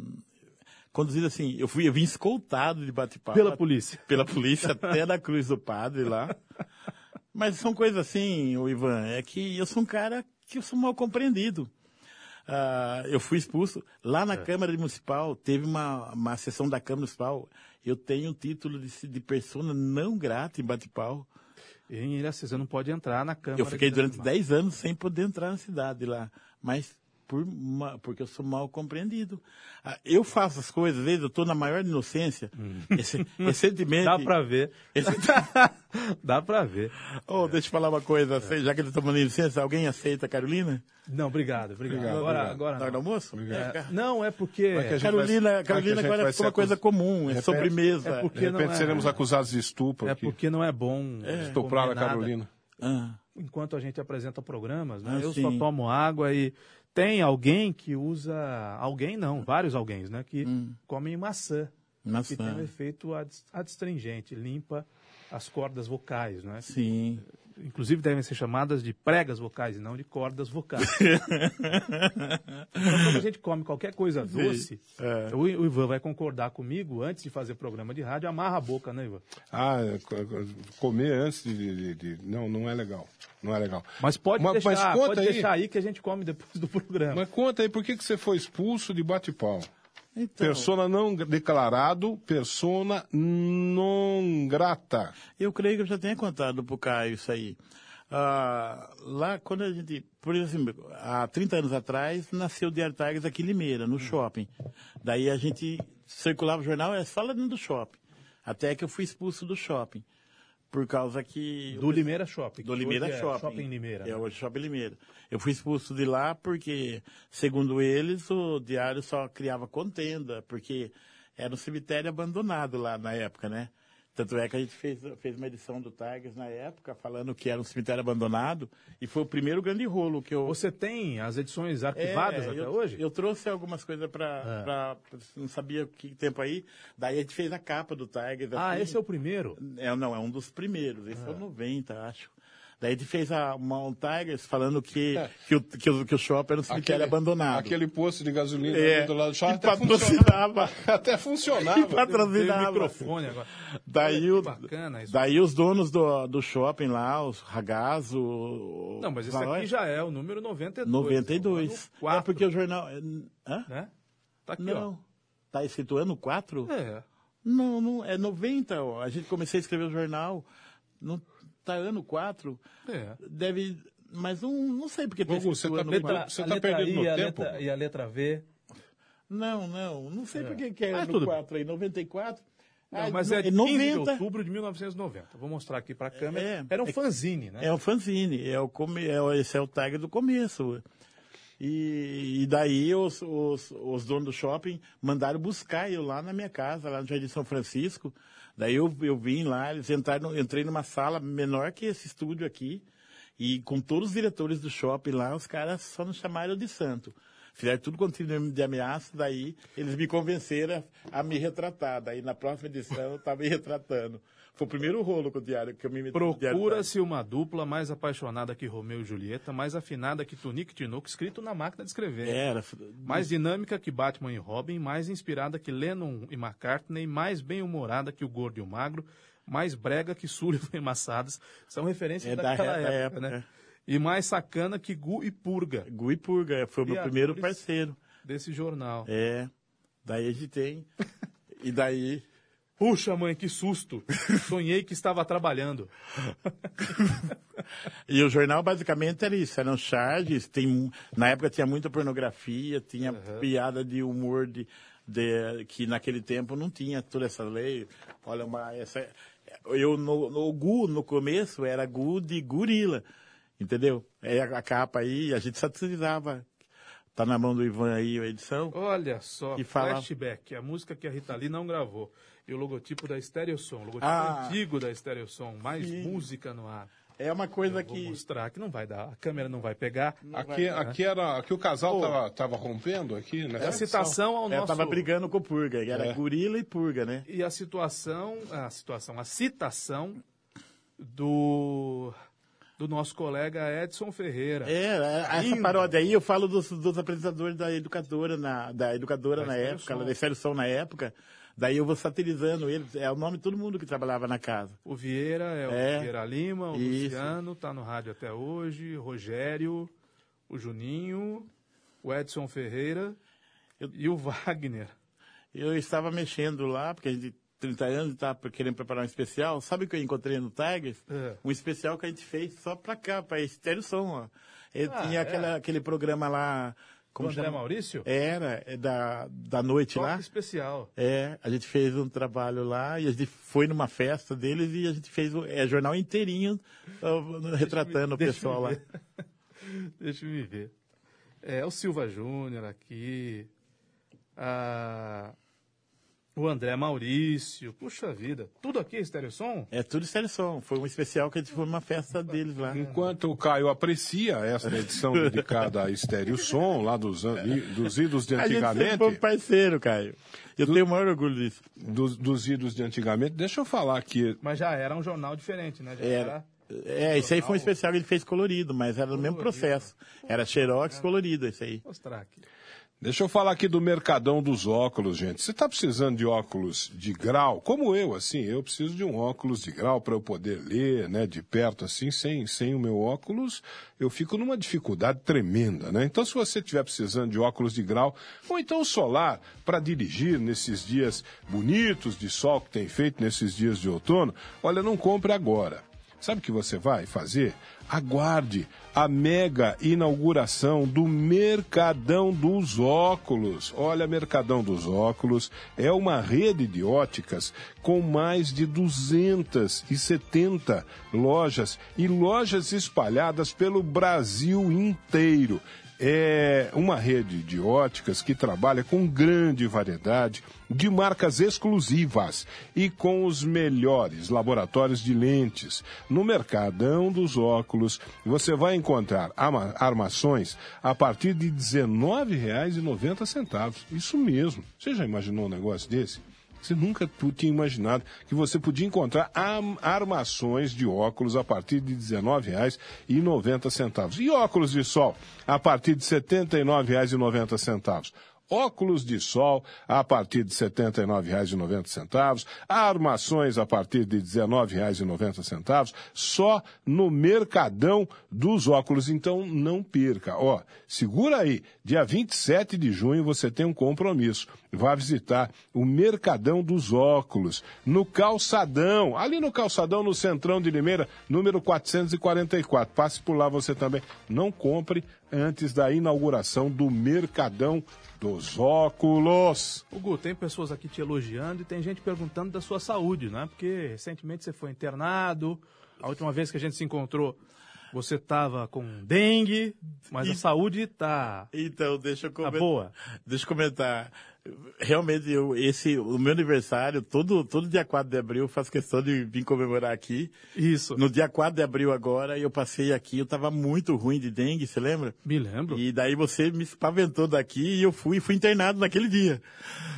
Conduzido assim, eu fui, eu vim escoltado de bate-pau. Pela polícia. Pela polícia [laughs] até da Cruz do Padre lá. Mas são coisas assim, o Ivan, é que eu sou um cara que eu sou mal compreendido. Ah, eu fui expulso. Lá É. na Câmara Municipal, teve uma, uma sessão da Câmara Municipal. Eu tenho o título de, de persona não grata em bate-pau. Em Iracema, você não pode entrar na Câmara. Eu fiquei durante Iracema. 10 anos sem poder entrar na cidade lá. Mas por porque eu sou mal compreendido. Ah, Eu faço as coisas, às vezes eu estou na maior inocência. Esse- recentemente. Dá pra ver. Esse- [laughs] Dá pra ver. Oh, deixa eu falar uma coisa, assim, já que eu estou tomando licença, alguém aceita a Carolina? Não, obrigado, obrigado. Obrigado, agora, obrigado. agora Na hora do não. almoço? É, não, é porque. Vai a Carolina, vai- a Carolina agora ficou uma ser coisa comum, é Repete. sobremesa. É De porque não repente é- seremos acusados de estupro É aqui. porque não é bom Estuprar a comer nada Carolina. Ah, enquanto a gente apresenta programas, né? Ah, eu sim. só tomo água e tem alguém que usa, alguém não, vários alguém, né? Que comem maçã, que tem um maçã. efeito adst- adstringente, limpa as cordas vocais, né? Sim. Inclusive devem ser chamadas de pregas vocais e não de cordas vocais. [laughs] então, quando a gente come qualquer coisa doce, É. o, Ivan vai concordar comigo, antes de fazer programa de rádio, amarra a boca, né, Ivan? Ah, é, co- co- comer antes de, de- de- Não, não é legal. Não é legal. Mas pode, Mas- mas deixar, conta pode aí. deixar aí que a gente come depois do programa. Mas conta aí, por que, que você foi expulso de bate-pau? Então, Persona não declarado, persona non grata. eu creio que eu já tenha contado pro Caio isso aí. Ah, lá, quando a gente, por exemplo, há 30 anos atrás, nasceu o Diário Tigers aqui em Limeira, no shopping. Daí a gente circulava o jornal, é só lá dentro do shopping. Até que eu fui expulso do shopping. Por causa que... Do Limeira Shopping. Do Limeira é Shopping. Shopping Limeira. É né? hoje Shopping Limeira. Eu fui expulso de lá porque, segundo eles, o diário só criava contenda, porque era um cemitério abandonado lá na época, né? Tanto é que a gente fez, fez uma edição do Tigers na época, falando que era um cemitério abandonado, e foi o primeiro grande rolo que eu... Você tem as edições arquivadas É, até eu, hoje? Eu trouxe algumas coisas para. Não sabia que tempo aí. Daí a gente fez a capa do Tigers. ah, assim. esse é o primeiro? É, não, é um dos primeiros. Esse é, Ah. o 90, acho. Daí a gente fez a Mount Tigers falando que, que, o, que, o, que o shopping era um cemitério abandonado. É. Aquele posto de gasolina É, ali do lado do shopping até patrocinava. funcionava. Até funcionava. Que [laughs] patrocinava. Tem o microfone agora. Daí, Olha o, que bacana isso. daí os donos do, do shopping lá, os Ragazzo... o- Não, mas esse Valor- aqui já é o número 92. 92. Ano É quatro, porque o jornal... Hã? Né? Tá aqui, Não. Tá escrito ano 4? ó. É. Não, não, é 90. ó. A gente comecei a escrever o jornal. Não, tá ano 4. É. Deve. Mas não, não sei porque tem você tá ano perdendo- 4. Você a tá perdendo I no a tempo, letra-. E a letra V. Não, não. Não sei por que que é Mas ano tudo 4 aí. 94. Não, Ah, mas no- é de 15 de 90. outubro de 1990. Vou mostrar aqui para a câmera. É, Era um é- fanzine, né? É o fanzine. É o come, é, o- esse é o tag do começo. E, e daí os, os, os donos do shopping mandaram buscar eu lá na minha casa, lá no Jardim São Francisco. Daí eu, eu vim lá, eles entraram, entrei numa sala menor que esse estúdio aqui, e com todos os diretores do shopping lá, os caras só nos chamaram de santo. Fizeram tudo crime de ameaça, daí eles me convenceram a me retratar. Daí na próxima edição eu estava me retratando. Foi o primeiro rolo com o diário que eu me meti Procura-se uma dupla mais apaixonada que Romeu e Julieta, mais afinada que Tunique e Tinoco, escrito na máquina de escrever. Era. Mais dinâmica que Batman e Robin, mais inspirada que Lennon e McCartney, mais bem-humorada que o Gordo e o Magro, mais brega que Sullivan e Massadas. São referências É da- daquela da época, época, né? é. E mais sacana que Gu e Purga, Gui Purga, foi o meu E primeiro parceiro. desse jornal. É. Daí a gente tem. e daí. Puxa, mãe, que susto! Sonhei que estava trabalhando. [laughs] E o jornal basicamente era isso, eram charges, tem, na época tinha muita pornografia, tinha piada de humor de, de- que naquele tempo não tinha toda essa lei. Olha, uma, essa, eu no, no Gu, no começo, era Gu de gorila, entendeu? É a, a capa aí, a gente satirizava. Tá na mão do Ivan aí a edição. Olha só, E fala- flashback, a música que a Rita Lee não gravou. E o logotipo da Stereosom, o logotipo Ah. antigo da Stereosom, mais Sim. música no ar. É uma coisa Vou que. mostrar que não vai dar, a câmera não vai pegar. Aqui, aqui era. Aqui o casal tava, tava rompendo aqui, né? É a citação ao Ela nosso... tava brigando com o Purga, era É. gorila e Purga, né? E a situação, a situação, a citação do, do nosso colega Edson Ferreira. É, é, essa Lindo. paródia aí eu falo dos, dos apresentadores da educadora na, da educadora Da na época, Som. da Som na época. Daí eu vou satirizando eles. É o nome de todo mundo que trabalhava na casa. O Vieira é o É. Vieira Lima, o Isso. Luciano, tá no rádio até hoje, Rogério, o Juninho, o Edson Ferreira e o Wagner. Eu estava mexendo lá, porque a gente 30 anos estava querendo preparar um especial. Sabe o que eu encontrei no Tigers? É. Um especial que a gente fez só pra cá, pra Estéreo Som. Ó. Ele Ah, tinha é? aquela, aquele programa lá Como chama? Maurício? Era, é da, da noite Toque lá. especial. É, a gente fez um trabalho lá e a gente foi numa festa deles e a gente fez o é, jornal inteirinho uh, retratando me, o pessoal lá. [laughs] deixa eu me ver. É, o Silva Júnior aqui. A o André Maurício, puxa vida, tudo aqui é Estéreo Som? É tudo Estéreo Som, foi um especial que a gente foi numa festa deles lá. Enquanto o Caio aprecia essa edição dedicada a Estéreo Som, lá dos, dos idos de antigamente... A gente foi parceiro, Caio. Eu do, tenho o maior orgulho disso. Dos, dos idos de antigamente, deixa eu falar aqui... Mas já era um jornal diferente, né? Já era... era... É, esse aí foi um especial que ele fez colorido, mas era colorido. no mesmo processo. Era xerox colorido, esse aí. Vou mostrar aqui. Deixa eu falar aqui do mercadão dos óculos, gente. Você está precisando de óculos de grau, como eu, assim, eu preciso de um óculos de grau para eu poder ler, né, de perto, assim, sem, sem o meu óculos, eu fico numa dificuldade tremenda, né? Então, se você estiver precisando de óculos de grau, ou então solar, para dirigir nesses dias bonitos de sol que tem feito nesses dias de outono, olha, não compre agora. Sabe o que você vai fazer? Aguarde a mega inauguração do Mercadão dos Óculos. Olha, Mercadão dos Óculos é uma rede de óticas com mais de 270 lojas e lojas espalhadas pelo Brasil inteiro é uma rede de óticas que trabalha com grande variedade de marcas exclusivas e com os melhores laboratórios de lentes. No Mercadão dos Óculos, você vai encontrar armações a partir de R$ 19,90. Isso mesmo. Você já imaginou um negócio desse? Você nunca tinha imaginado que você podia encontrar armações de óculos a partir de R$19,90. E óculos de sol a partir de R$ 79,90 óculos de sol a partir de R$ 79,90, armações a partir de R$ 19,90, só no Mercadão dos Óculos. Então não perca. Ó, segura aí, dia 27 de junho você tem um compromisso. Vá visitar o Mercadão dos Óculos, no Calçadão, ali no Calçadão, no Centrão de Limeira, número 444. Passe por lá você também. Não compre antes da inauguração do Mercadão dos óculos. Hugo, tem pessoas aqui te elogiando e tem gente perguntando da sua saúde, né? Porque recentemente você foi internado, a última vez que a gente se encontrou, você estava com dengue, mas e... a saúde está Então, deixa eu comentar. Tá boa. Deixa eu comentar realmente, eu, esse, o meu aniversário, todo, todo dia 4 de abril, eu faço questão de vir comemorar aqui. Isso. No dia 4 de abril agora, eu passei aqui, eu tava muito ruim de dengue, você lembra? Me lembro. E daí você me espaventou daqui e eu fui, fui internado naquele dia.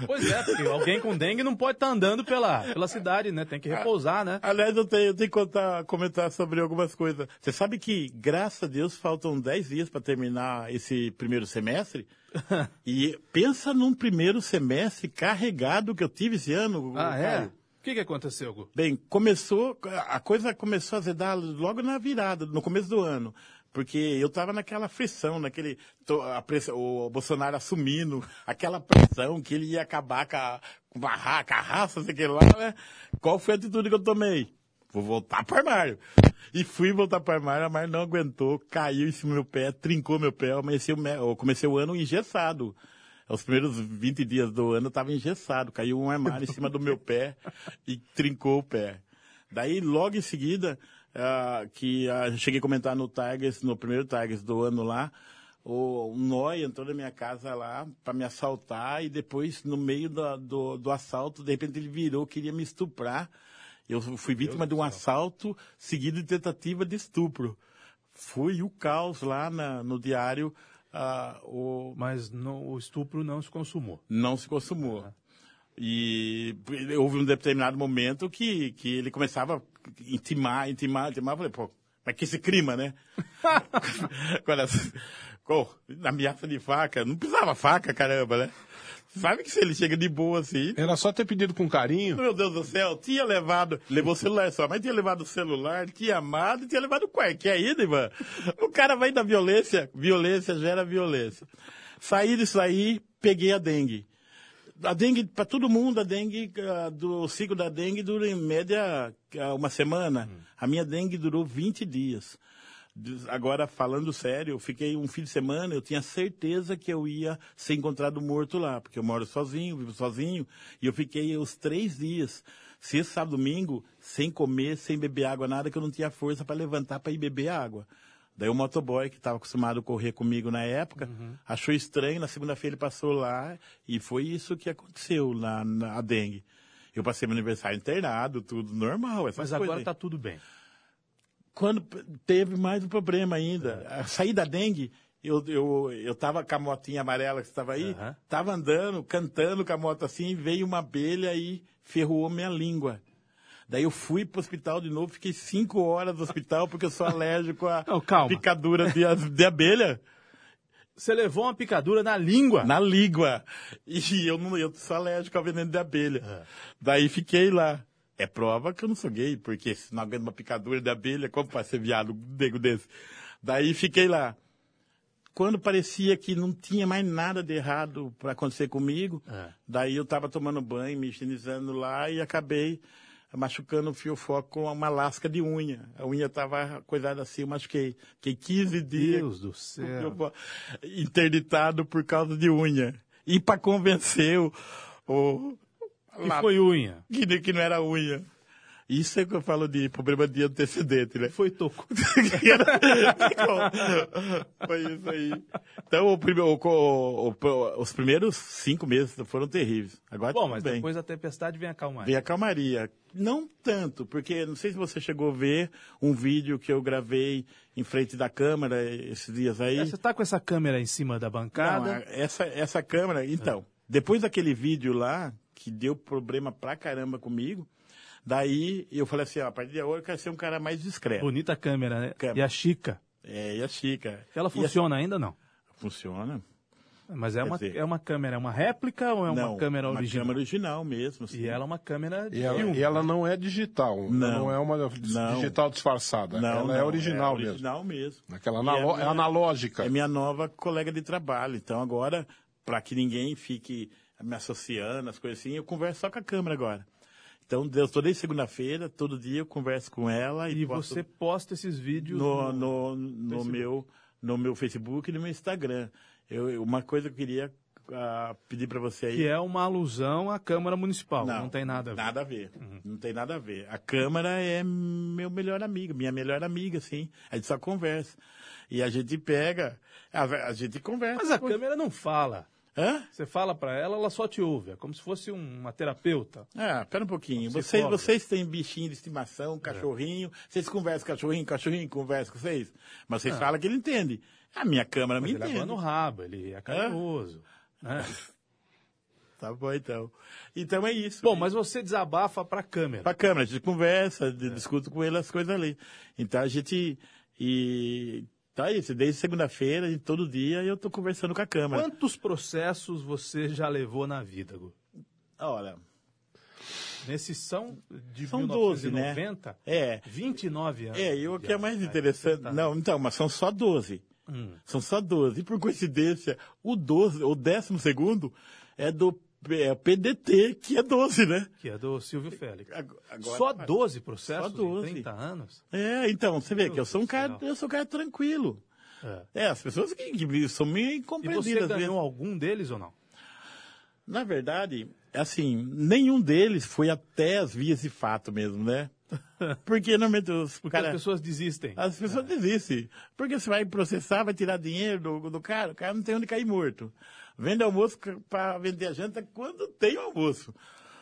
Pois é, porque alguém com dengue não pode estar tá andando pela, pela cidade, né? Tem que repousar, né? Aliás, eu tenho, eu tenho que contar, comentar sobre algumas coisas. Você sabe que, graças a Deus, faltam 10 dias para terminar esse primeiro semestre? [laughs] e pensa num primeiro semestre carregado que eu tive esse ano. Ah, é? O que, que aconteceu, Gu? Bem, começou, a coisa começou a azedar logo na virada, no começo do ano. Porque eu estava naquela frição, naquele. Pressão, o Bolsonaro assumindo aquela pressão que ele ia acabar com a, com a, com a raça, sei que lá, né? Qual foi a atitude que eu tomei? Vou voltar para armário. E fui voltar para armário, armário não aguentou, caiu em cima do meu pé, trincou meu pé, eu comecei, o ano engessado. Os primeiros 20 dias do ano eu estava engessado, caiu um armário em cima do meu pé e trincou o pé. Daí, logo em seguida, uh, que uh, cheguei a comentar no Tigers, no primeiro Tigers do ano lá, o, Noi entrou na minha casa lá para me assaltar e depois, no meio do, do, do assalto, de repente ele virou, queria me estuprar. Eu fui vítima de um assalto seguido de tentativa de estupro. Foi o caos lá na, no diário. Uh, o... Mas o estupro não se consumou. Não se consumou. E houve um determinado momento que, que ele começava a intimar, intimar, intimar. Eu falei, pô, mas que esse crime, né? [laughs] Agora, na ameaça de faca, não precisava faca, caramba, né? Sabe que se ele chega de boa assim. Era só ter pedido com carinho. Meu Deus do céu, tinha levado. Levou o celular só, mas tinha levado o celular, tinha amado, tinha levado o qualquer ida, Ivan. O cara vai da violência, violência gera violência. Saí disso aí, peguei a dengue. A dengue, para todo mundo, a dengue, uh, do ciclo da dengue dura em média uh, uma semana. Hum. A minha dengue durou 20 dias. Agora, falando sério, eu fiquei um fim de semana, eu tinha certeza que eu ia ser encontrado morto lá, porque eu moro sozinho, vivo sozinho, e eu fiquei os três dias, sexta, sábado, domingo, sem comer, sem beber água, nada, que eu não tinha força para levantar para ir beber água. Daí o motoboy, que estava acostumado a correr comigo na época, achou estranho, na segunda-feira ele passou lá, e foi isso que aconteceu na, na dengue. Eu passei meu aniversário internado, tudo normal, Mas agora está tudo bem. Quando teve mais um problema ainda, a sair da dengue, eu, eu, eu tava com a motinha amarela que estava aí, Aham. tava andando, cantando com a moto assim, veio uma abelha e ferrou minha língua. Daí eu fui pro hospital de novo, fiquei cinco horas no hospital porque eu sou alérgico a Não, picadura de, de abelha Você levou uma picadura na língua. na língua. E eu não eu sou alérgico ao veneno de abelha. Daí fiquei lá. É prova que eu não sou gay, porque se não aguento uma picadura de abelha, como vai ser viado um nego desse? Daí fiquei lá. Quando parecia que não tinha mais nada de errado para acontecer comigo, É. daí eu estava tomando banho, me higienizando lá e acabei machucando o fio-foco com uma lasca de unha. A unha estava coisada assim, eu machuquei. Fiquei 15 dias Deus do céu. interditado por causa de unha. E para convencer o, o E foi unha. que, que não era unha. Isso é que eu falo de problema de antecedente, né? Foi tocou. [laughs] Foi isso aí. Então, o prime- o- o- os primeiros cinco meses foram terríveis. Agora Bom, mas bem. depois da tempestade vem a calmaria. Veio a calmaria. Não tanto, porque não sei se você chegou a ver um vídeo que eu gravei em frente da câmera esses dias aí. Você tá com essa câmera em cima da Não, bancada. a- essa, essa câmera, então, depois daquele vídeo lá, que deu problema pra caramba comigo, daí eu falei assim, ó, a partir de agora eu quero ser um cara mais discreto. Bonita câmera, né? Câmera. E a Chica. É, e a Chica. Ela funciona ainda não? a- Funciona. Mas é Quer uma, dizer- é uma câmera, é uma réplica ou é uma não, câmera uma original? câmera original mesmo. assim. E ela é uma câmera de E ela, filme. e ela não é digital, Não. não é uma Não. digital disfarçada. não, ela não, é original é mesmo. original mesmo. Aquela E analo- é minha- analógica. É minha nova colega de trabalho. Então agora, para que ninguém fique me associando, as coisas assim, eu converso só com a câmera agora. Então, Deus, toda segunda-feira, todo dia eu converso com ela e, E posto você posta esses vídeos no, no, no, Facebook. meu, no meu Facebook e no meu Instagram. Eu, uma coisa que eu queria ah, pedir para você aí. que é uma alusão à Câmara Municipal. Não, tem nada a ver. Uhum. Nada a ver. Não tem nada a ver. A Câmara é meu melhor amigo, minha melhor amiga, sim. A gente só conversa. E a gente pega, a, a gente conversa. Mas a câmera não fala. Hã? Você fala pra ela, ela só te ouve. É como se fosse um- uma terapeuta. Ah, pera um pouquinho. Você Vocês, vocês têm bichinho de estimação, cachorrinho. Vocês conversam com cachorrinho, cachorrinho conversa com vocês. Mas vocês falam que ele entende. A minha câmera Mas me ele entende. abana o rabo, ele é carinhoso. [laughs] Tá bom, então. Então é isso. Bom, mas você desabafa pra câmera. Pra câmera, a gente conversa, de- discute com ele as coisas ali. Então a gente. E. Tá isso, desde segunda-feira, e todo dia eu tô conversando com a câmera. Quantos processos você já levou na vida, Gu? Olha, Nesses são de São 12, né? 1990, é. 29 anos. É, e o de que é mais interessante. Tá. Não, então, mas são só 12. Hum. São só 12. E por coincidência, o 12, o 12 segundo é do é, o PDT, que é 12, né? Que é do Silvio Félix. Ag- agora- Só 12 processos Só 12. em 30 anos? É, então, você vê que eu sou um cara, eu sou um cara tranquilo. É. É, as pessoas que, que são meio E incompreendidas. você às vezes. ganhou algum deles ou não? Na verdade, assim, nenhum deles foi até as vias de fato mesmo, né? [laughs] Porque normalmente os Porque cara, as pessoas desistem. as pessoas desistem. Porque você vai processar, vai tirar dinheiro do, do cara, o cara não tem onde cair morto. Vende almoço para vender a janta quando tem almoço,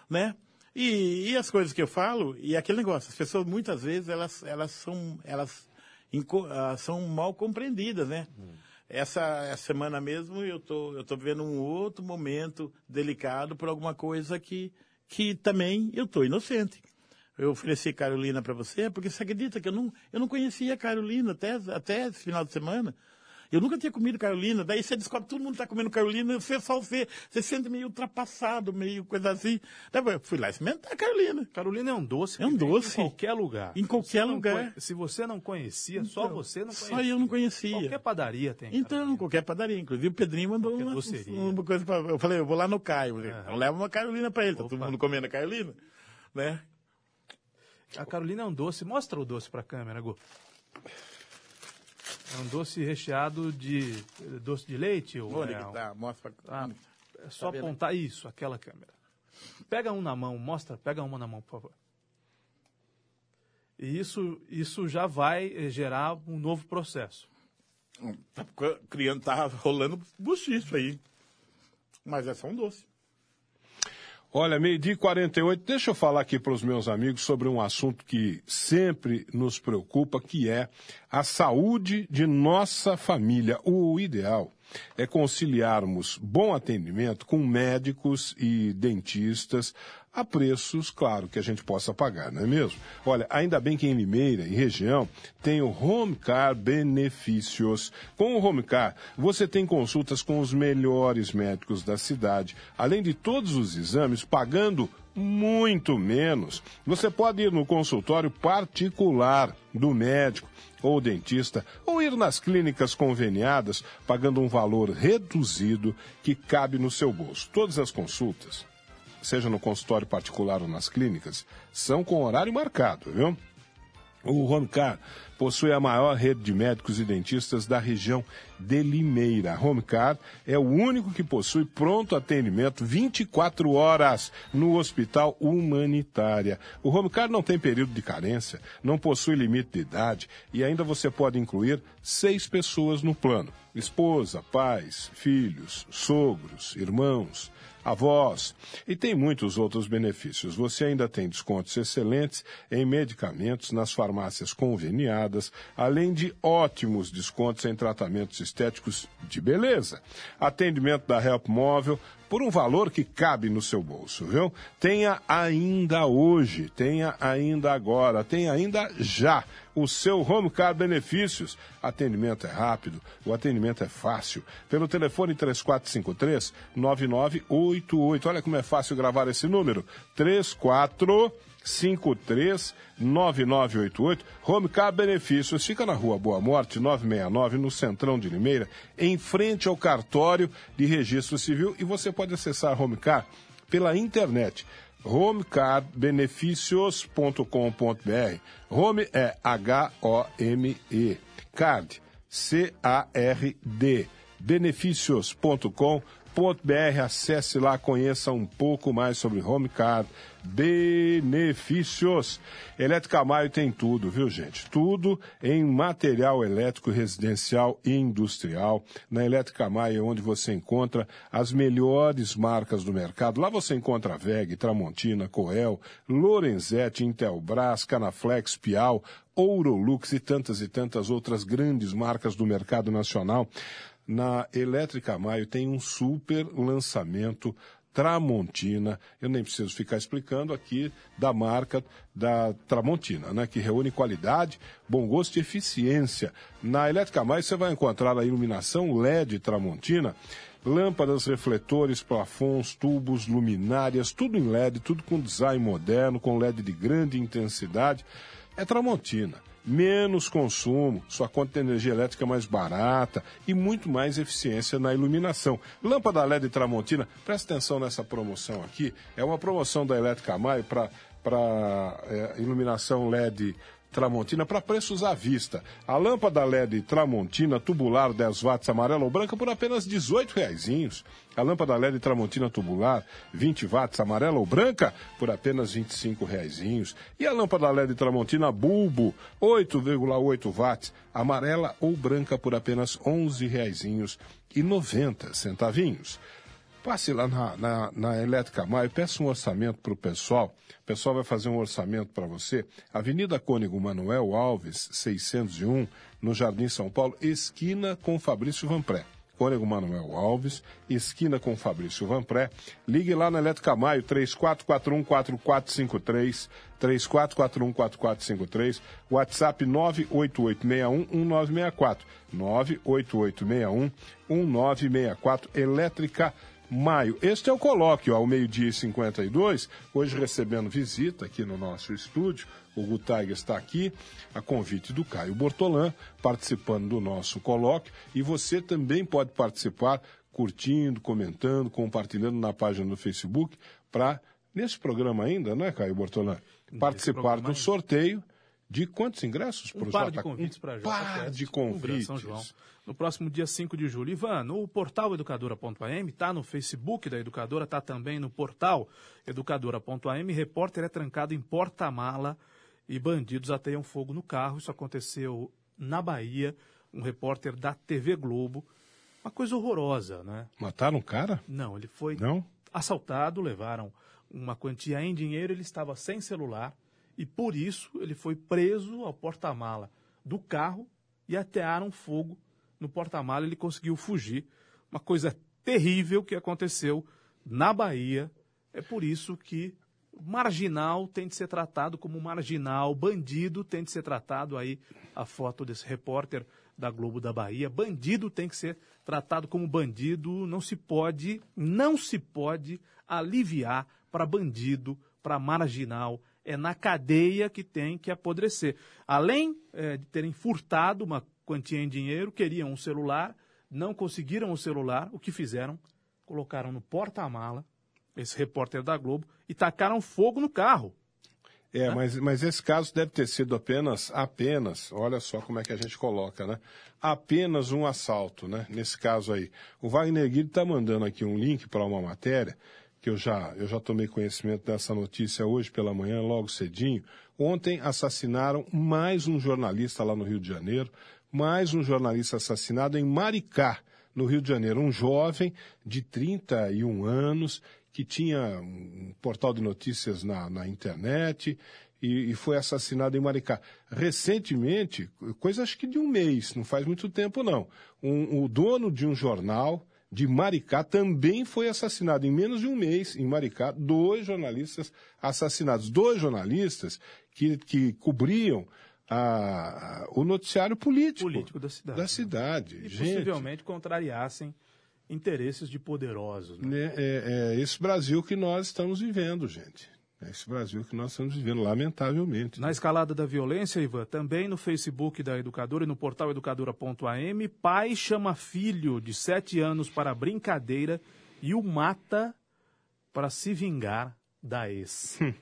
né? E, e as coisas que eu falo, e aquele negócio, as pessoas muitas vezes elas, elas são elas ah, são mal compreendidas, né? Essa, essa semana mesmo eu tô eu tô vivendo um outro momento delicado por alguma coisa que que também eu tô inocente. Eu ofereci Carolina para você porque você acredita que eu não eu não conhecia a Carolina até até esse final de semana. Eu nunca tinha comido Carolina, daí você descobre que todo mundo está comendo Carolina, você só vê, você se sente meio ultrapassado, meio coisa assim. Daí eu fui lá experimentar a Carolina. Carolina é um doce. É um doce. Em qualquer lugar. Em qualquer Você lugar. conhe- Se você não conhecia, só você não conhecia. Só eu não conhecia. Qualquer padaria tem. Então, Carolina. qualquer padaria. Inclusive, o Pedrinho mandou uma, uma coisa pra, Eu falei, eu vou lá no Caio. Aham. Então, leva uma Carolina para ele. Tá todo Opa. mundo comendo a Carolina, né? A Carolina é um doce. Mostra o doce pra câmera, Gu. É um doce recheado de doce de leite? Ou Onde é que tá? Mostra. Ah, é só Tá apontar isso, aquela câmera. Pega um na mão, mostra, pega uma na mão, por favor. E isso, isso já vai eh, gerar um novo processo. Tá criando, tá rolando buchicho aí. Mas é só um doce. Olha, meio-dia e 48, deixa eu falar aqui para os meus amigos sobre um assunto que sempre nos preocupa, que é a saúde de nossa família. O ideal é conciliarmos bom atendimento com médicos e dentistas a preços, claro, que a gente possa pagar, não é mesmo? Olha, ainda bem que em Limeira e região tem o Home Car Benefícios. Com o Home Car, você tem consultas com os melhores médicos da cidade, além de todos os exames, pagando muito menos. Você pode ir no consultório particular do médico ou dentista, ou ir nas clínicas conveniadas, pagando um valor reduzido que cabe no seu bolso. Todas as consultas seja no consultório particular ou nas clínicas, são com horário marcado, viu? O Homecar possui a maior rede de médicos e dentistas da região de Limeira. A Homecar é o único que possui pronto atendimento 24 horas no Hospital Humanitária. O Homecar não tem período de carência, não possui limite de idade e ainda você pode incluir seis pessoas no plano: esposa, pais, filhos, sogros, irmãos avós e tem muitos outros benefícios. Você ainda tem descontos excelentes em medicamentos nas farmácias conveniadas, além de ótimos descontos em tratamentos estéticos de beleza. Atendimento da Help Móvel por um valor que cabe no seu bolso, viu? Tenha ainda hoje, tenha ainda agora, tenha ainda já o seu Home Car Benefícios. Atendimento é rápido, o atendimento é fácil. Pelo telefone 3453 9988. Olha como é fácil gravar esse número. 34 539988. Home Car Benefícios fica na rua Boa Morte, 969, no Centrão de Limeira, em frente ao cartório de registro civil. E você pode acessar Home Car pela internet homecarbenefícios.com.br. Home é H-O-M-E. Card, C-A-R-D. Benefícios.com.br. Acesse lá, conheça um pouco mais sobre Home Card Benefícios. Elétrica Maio tem tudo, viu, gente? Tudo em material elétrico residencial e industrial. Na Elétrica Maio é onde você encontra as melhores marcas do mercado. Lá você encontra VEG, Tramontina, Coel, Lorenzetti, Intelbras, Canaflex, Piau, Ourolux e tantas e tantas outras grandes marcas do mercado nacional. Na Elétrica Maio tem um super lançamento Tramontina. Eu nem preciso ficar explicando aqui da marca da Tramontina, né? Que reúne qualidade, bom gosto e eficiência. Na Elétrica Mais você vai encontrar a iluminação LED Tramontina, lâmpadas, refletores, plafons, tubos, luminárias, tudo em LED, tudo com design moderno, com LED de grande intensidade. É Tramontina menos consumo, sua conta de energia elétrica é mais barata e muito mais eficiência na iluminação. Lâmpada LED Tramontina, presta atenção nessa promoção aqui, é uma promoção da Elétrica Maio para é, iluminação LED Tramontina para preços à vista. A lâmpada LED Tramontina tubular 10 watts amarela ou branca por apenas R$ 18,00. A lâmpada LED Tramontina tubular 20 watts amarela ou branca por apenas R$ 25,00. E a lâmpada LED Tramontina bulbo 8,8 watts amarela ou branca por apenas R$ 11,90 centavinhos. Passe lá na, na, na Elétrica Maio, peça um orçamento para o pessoal. O pessoal vai fazer um orçamento para você. Avenida Cônigo Manuel Alves, 601, no Jardim São Paulo, esquina com Fabrício Vanpré. Cônigo Manuel Alves, esquina com Fabrício Vanpré. Ligue lá na Elétrica Maio, 3441-4453, 3441-4453, WhatsApp 98861-1964, 98861-1964, Elétrica Maio. Este é o colóquio ao meio-dia e 52, hoje recebendo visita aqui no nosso estúdio. O Gutaiga está aqui, a convite do Caio Bortolã, participando do nosso colóquio. E você também pode participar curtindo, comentando, compartilhando na página do Facebook, para, nesse programa ainda, né, Caio Bortolã? Participar do sorteio De quantos ingressos um par de convites para um par de convites. São João. No próximo dia 5 de julho. Ivan, no portal educadora.am, está no Facebook da Educadora, está também no portal educadora.am. Repórter é trancado em porta-mala e bandidos ateiam fogo no carro. Isso aconteceu na Bahia. Um repórter da TV Globo. Uma coisa horrorosa, né? Mataram o cara? Não, ele foi Não? assaltado, levaram uma quantia em dinheiro, ele estava sem celular e por isso ele foi preso ao porta-mala do carro e atearam fogo no porta-mala, ele conseguiu fugir. Uma coisa terrível que aconteceu na Bahia. É por isso que marginal tem de ser tratado como marginal, bandido tem de ser tratado aí a foto desse repórter da Globo da Bahia. Bandido tem que ser tratado como bandido, não se pode, não se pode aliviar para bandido, para marginal. É na cadeia que tem que apodrecer. Além é, de terem furtado uma quantia em dinheiro, queriam um celular, não conseguiram o celular, o que fizeram? Colocaram no porta-mala esse repórter da Globo e tacaram fogo no carro. É, mas, mas esse caso deve ter sido apenas, apenas, olha só como é que a gente coloca, né? Apenas um assalto, né? Nesse caso aí. O Wagner Guido está mandando aqui um link para uma matéria que eu já, eu já tomei conhecimento dessa notícia hoje pela manhã, logo cedinho. Ontem assassinaram mais um jornalista lá no Rio de Janeiro, mais um jornalista assassinado em Maricá, no Rio de Janeiro. Um jovem de 31 anos que tinha um portal de notícias na, na internet e, e, foi assassinado em Maricá. Recentemente, coisa acho que de um mês, não faz muito tempo não, um, o dono de um jornal de Maricá também foi assassinado em menos de um mês em Maricá, dois jornalistas assassinados, dois jornalistas que, que cobriam a, o noticiário político, político da cidade. Da cidade. E Gente, possivelmente contrariassem interesses de poderosos. Né? É, é, é, esse Brasil que nós estamos vivendo, gente. É esse Brasil que nós estamos vivendo, lamentavelmente. Na escalada da violência, Ivan, também no Facebook da Educadora e no portal educadora.am, pai chama filho de sete anos para brincadeira e o mata para se vingar da ex. Hum.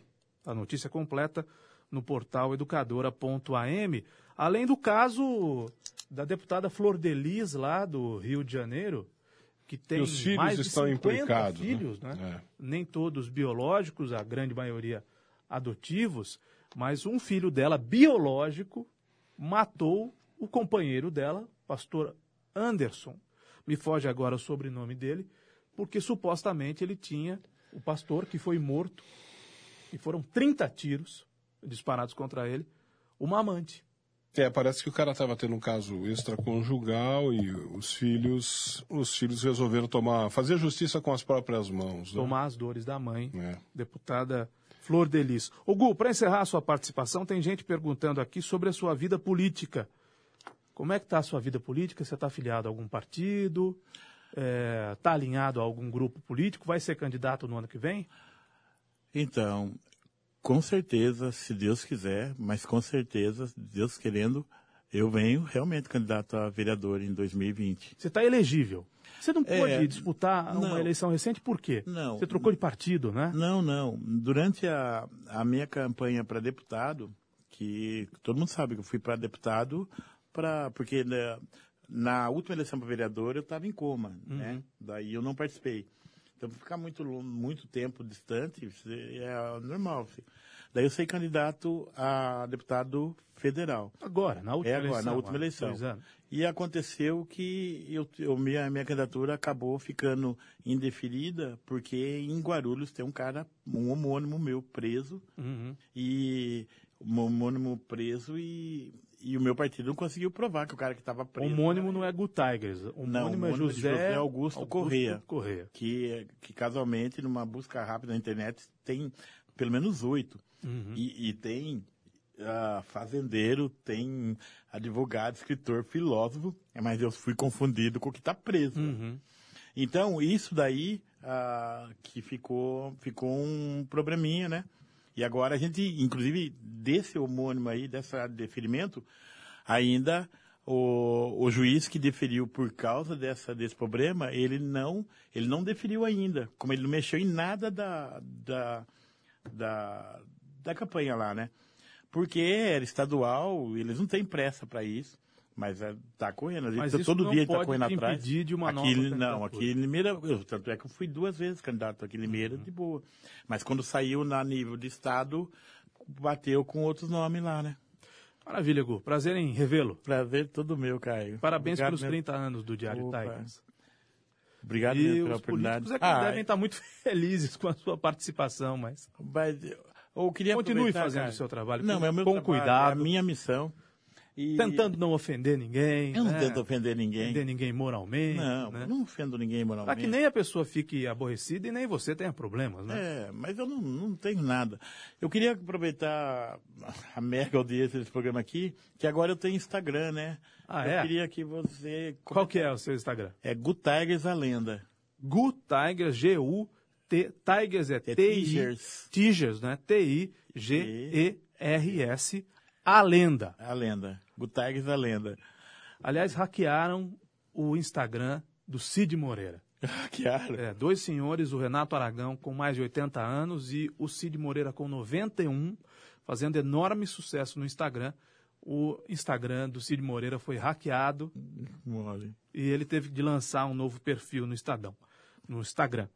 A notícia completa no portal educadora.am. Além do caso da deputada Flor Delis, lá do Rio de Janeiro, que tem os filhos mais de estão 50 implicados, filhos, né? né? É. Nem todos biológicos, a grande maioria adotivos, mas um filho dela biológico matou o companheiro dela, pastor Anderson. Me foge agora o sobrenome dele, porque supostamente ele tinha o pastor que foi morto e foram 30 tiros disparados contra ele, uma amante. É, parece que o cara estava tendo um caso extraconjugal e os filhos, os filhos resolveram tomar, fazer justiça com as próprias mãos. Né? Tomar as dores da mãe, É. deputada Flor Delis. Ô Gu, para encerrar a sua participação, tem gente perguntando aqui sobre a sua vida política. Como é que está a sua vida política? Você está afiliado a algum partido? Está alinhado a algum grupo político? Vai ser candidato no ano que vem? Então, com certeza, se Deus quiser, mas com certeza, Deus querendo, eu venho realmente candidato a vereador em 2020. Você está elegível. Você não É, pode disputar uma não. eleição recente, por quê? Não. Você trocou de partido, né? Não, não. Durante a, a minha campanha para deputado, que todo mundo sabe que eu fui para deputado, pra, porque né, na última eleição para vereador eu estava em coma, né? Daí eu não participei. Então, ficar muito, muito tempo distante é normal. Daí eu saí candidato a deputado federal. Agora, na última É agora, eleição. na última eleição. E aconteceu que eu, eu- minha, minha candidatura acabou ficando indeferida, porque em Guarulhos tem um cara, um homônimo meu preso, Uhum. e um homônimo preso e, e o meu partido não conseguiu provar que o cara que estava preso. Homônimo não é Gu Tigers. Homônimo, Não, é homônimo de José, José Augusto Corrêa. Corrêa. Que, que casualmente, numa busca rápida na internet, tem pelo menos oito. Uhum. E, e tem ah, fazendeiro, tem advogado, escritor, filósofo, é, mas eu fui confundido com o que está preso. Uhum. Então, isso daí ah, que ficou, ficou um probleminha, né? E agora a gente, inclusive, desse homônimo aí, desse deferimento, ainda o, o juiz que deferiu por causa dessa, desse problema, ele não, ele não deferiu ainda. Como ele não mexeu em nada da, da, da, da campanha lá, né? porque era estadual, eles não têm pressa para isso. Mas está correndo, a gente Mas tá- todo não dia está correndo atrás. de uma aqui, nova Não, aqui em Limeira, eu, tanto é que eu fui duas vezes candidato aqui em Limeira, Uhum. de boa. Mas quando saiu na nível de estado, bateu com outros nomes lá, né? Maravilha, Gu. Prazer em revê-lo. Prazer todo meu, Caio. Parabéns Obrigado pelos mesmo. 30 anos do Diário Opa. Obrigado E mesmo pela oportunidade. é que Ah, devem estar muito [laughs] felizes com a sua participação, mas mas eu queria Continue fazendo cara. o seu trabalho Não, com- é o meu com trabalho, cuidado. É a minha missão. E tentando não ofender ninguém. Eu não né? tento ofender ninguém. Ofender ninguém moralmente. Não, né? não ofendo ninguém Para moralmente. que nem a pessoa fique aborrecida e nem você tenha problemas, né? É, mas eu não, não tenho nada. Eu queria aproveitar a mega audiência desse programa aqui, que agora eu tenho Instagram, né? Ah, eu é? queria que você... Qual que é o seu Instagram? É Good Tigers a lenda. Gu Tigers, G-U-T, Tigers é É T-I. Tigers, né? T-I-G-E-R-S, a lenda. A lenda. Tigers a lenda. Aliás, hackearam o Instagram do Cid Moreira. [laughs] Hackearam. É, dois senhores, o Renato Aragão com mais de 80 anos e o Cid Moreira com 91, fazendo enorme sucesso no Instagram. O Instagram do Cid Moreira foi hackeado Mole. e ele teve de lançar um novo perfil no Estadão, no Instagram.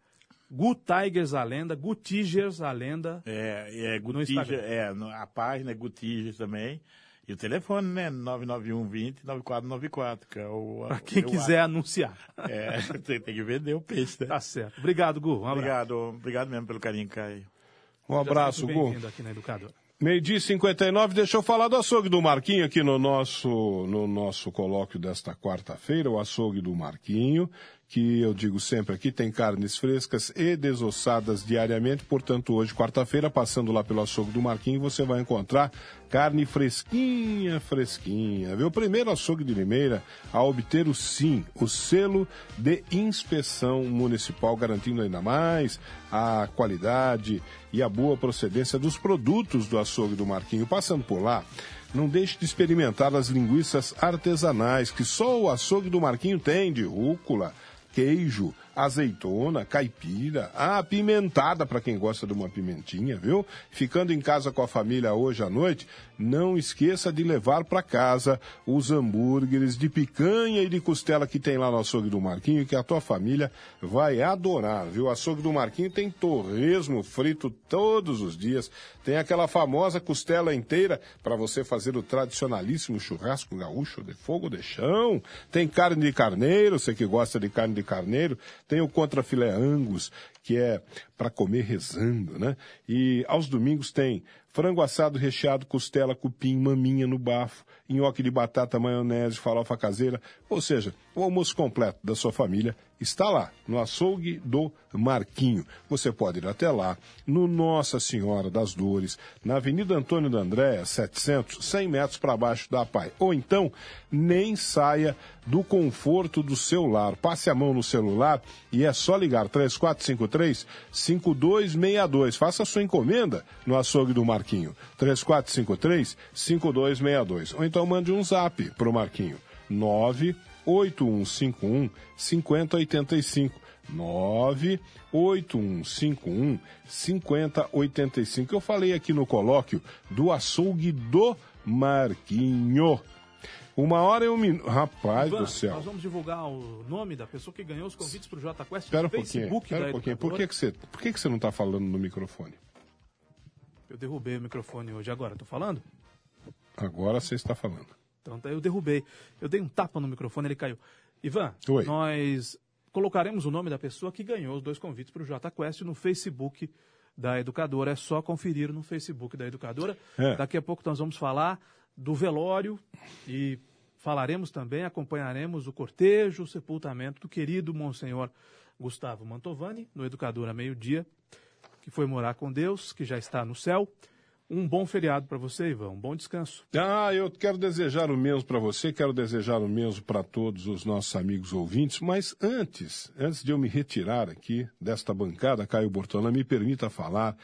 Gu Tigers a lenda, Gu Tigers a lenda. É, é Instagram. Tigers, é, a página é Good Tigers também. E o telefone, né? 991 20 9494, que é o... Para quem quiser anunciar. acho. É, [laughs] tem, tem que vender o peixe, né? Tá certo. Obrigado, Gu. Um abraço. Obrigado, obrigado mesmo pelo carinho, Caio. Um abraço, Gu. Bem-vindo aqui na Educadora. Meio-dia e 59, deixa eu falar do açougue do Marquinho aqui no nosso, no nosso colóquio desta quarta-feira, o açougue do Marquinho, que eu digo sempre aqui, tem carnes frescas e desossadas diariamente, portanto hoje, quarta-feira, passando lá pelo açougue do Marquinho, você vai encontrar carne fresquinha, fresquinha, viu? O primeiro açougue de Limeira a obter o SIM, o selo de inspeção municipal, garantindo ainda mais a qualidade e a boa procedência dos produtos do açougue do Marquinho. Passando por lá, não deixe de experimentar as linguiças artesanais que só o açougue do Marquinho tem, de rúcula, queijo, azeitona, caipira, apimentada para quem gosta de uma pimentinha, viu? Ficando em casa com a família hoje à noite, não esqueça de levar para casa os hambúrgueres de picanha e de costela que tem lá no açougue do Marquinho, que a tua família vai adorar, viu? O açougue do Marquinho tem torresmo frito todos os dias, tem aquela famosa costela inteira para você fazer o tradicionalíssimo churrasco gaúcho de fogo de chão, tem carne de carneiro, você que gosta de carne de carneiro, tem o contrafilé angus, que é para comer rezando, né? E aos domingos tem frango assado recheado, costela, cupim, maminha no bafo, nhoque de batata, maionese, farofa caseira, ou seja, o almoço completo da sua família está lá, no açougue do Marquinho. Você pode ir até lá, no Nossa Senhora das Dores, na Avenida Antônio da Andréa, 700, 100 metros para baixo da PAI. Ou então, nem saia do conforto do seu lar. Passe a mão no celular e é só ligar 3453 5262. Faça a sua encomenda no açougue do Marquinho. 3453 5262. Ou então mande um zap pro Marquinho. 98151 5085. 98151 5085. Eu falei aqui no colóquio do açougue do Marquinho. Uma hora e um minuto. Rapaz Ivan, do céu. Nós vamos divulgar o nome da pessoa que ganhou os convites para o Jota Quest no um. Facebook Espera um pouquinho. Por que, que, você, por que, que você não está falando no microfone? Eu derrubei o microfone hoje agora. Estou falando? Agora você está falando. Então eu derrubei. Eu dei um tapa no microfone, ele caiu. Ivan, Oi. nós colocaremos o nome da pessoa que ganhou os dois convites para o Jota Quest no Facebook da Educadora. É só conferir no Facebook da Educadora. É. Daqui a pouco nós vamos falar do velório e falaremos também, acompanharemos o cortejo, o sepultamento do querido Monsenhor Gustavo Mantovani, no Educadora Meio-Dia, que foi morar com Deus, que já está no céu. Um bom feriado para você, Ivan. Um bom descanso. Ah, eu quero desejar o mesmo para você, quero desejar o mesmo para todos os nossos amigos ouvintes, mas antes, antes de eu me retirar aqui desta bancada, Caio Bortolã, me permita falar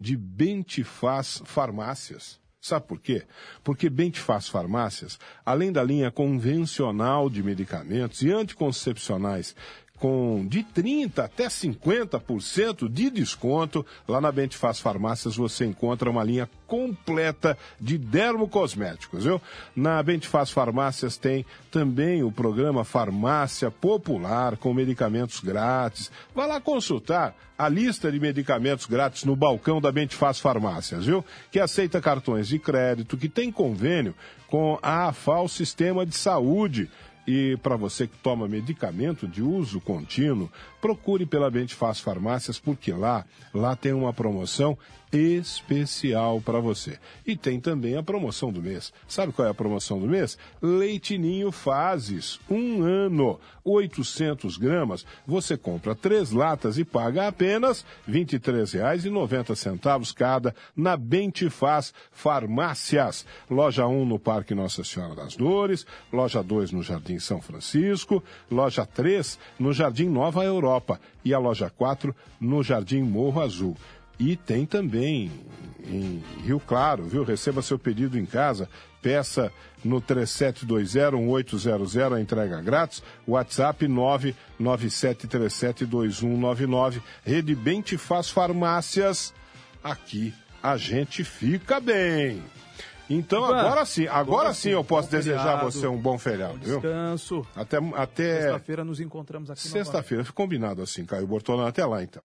de Bentifaz Farmácias. Sabe por quê? Porque Bentifaz Farmácias, além da linha convencional de medicamentos e anticoncepcionais com de 30% até 50% de desconto. Lá na Bentifaz Farmácias você encontra uma linha completa de dermocosméticos, viu? Na Bentifaz Farmácias tem também o programa Farmácia Popular com medicamentos grátis. Vá lá consultar a lista de medicamentos grátis no balcão da Bentifaz Farmácias, viu? Que aceita cartões de crédito, que tem convênio com a AFAL Sistema de Saúde. E para você que toma medicamento de uso contínuo, procure pela Bentifaz Farmácias, porque lá, lá tem uma promoção especial para você. E tem também a promoção do mês. Sabe qual é a promoção do mês? Leitinho Fases, um ano, 800 gramas. Você compra três latas e paga apenas R$ 23,90 cada na Bentifaz Farmácias. Loja 1 no Parque Nossa Senhora das Dores, loja 2 no Jardim São Francisco, loja 3 no Jardim Nova Europa e a loja 4 no Jardim Morro Azul. E tem também em Rio Claro, viu? Receba seu pedido em casa, peça no 3720-1800 a entrega grátis, WhatsApp 997372199, Rede Bem te faz farmácias, aqui a gente fica bem. Então Ivan, agora sim, agora sim eu posso desejar a feriado, você um bom feriado, Bom viu? descanso. Até, até Sexta-feira nos encontramos aqui sexta-feira, combinado assim, Caio Bortolão, até lá então.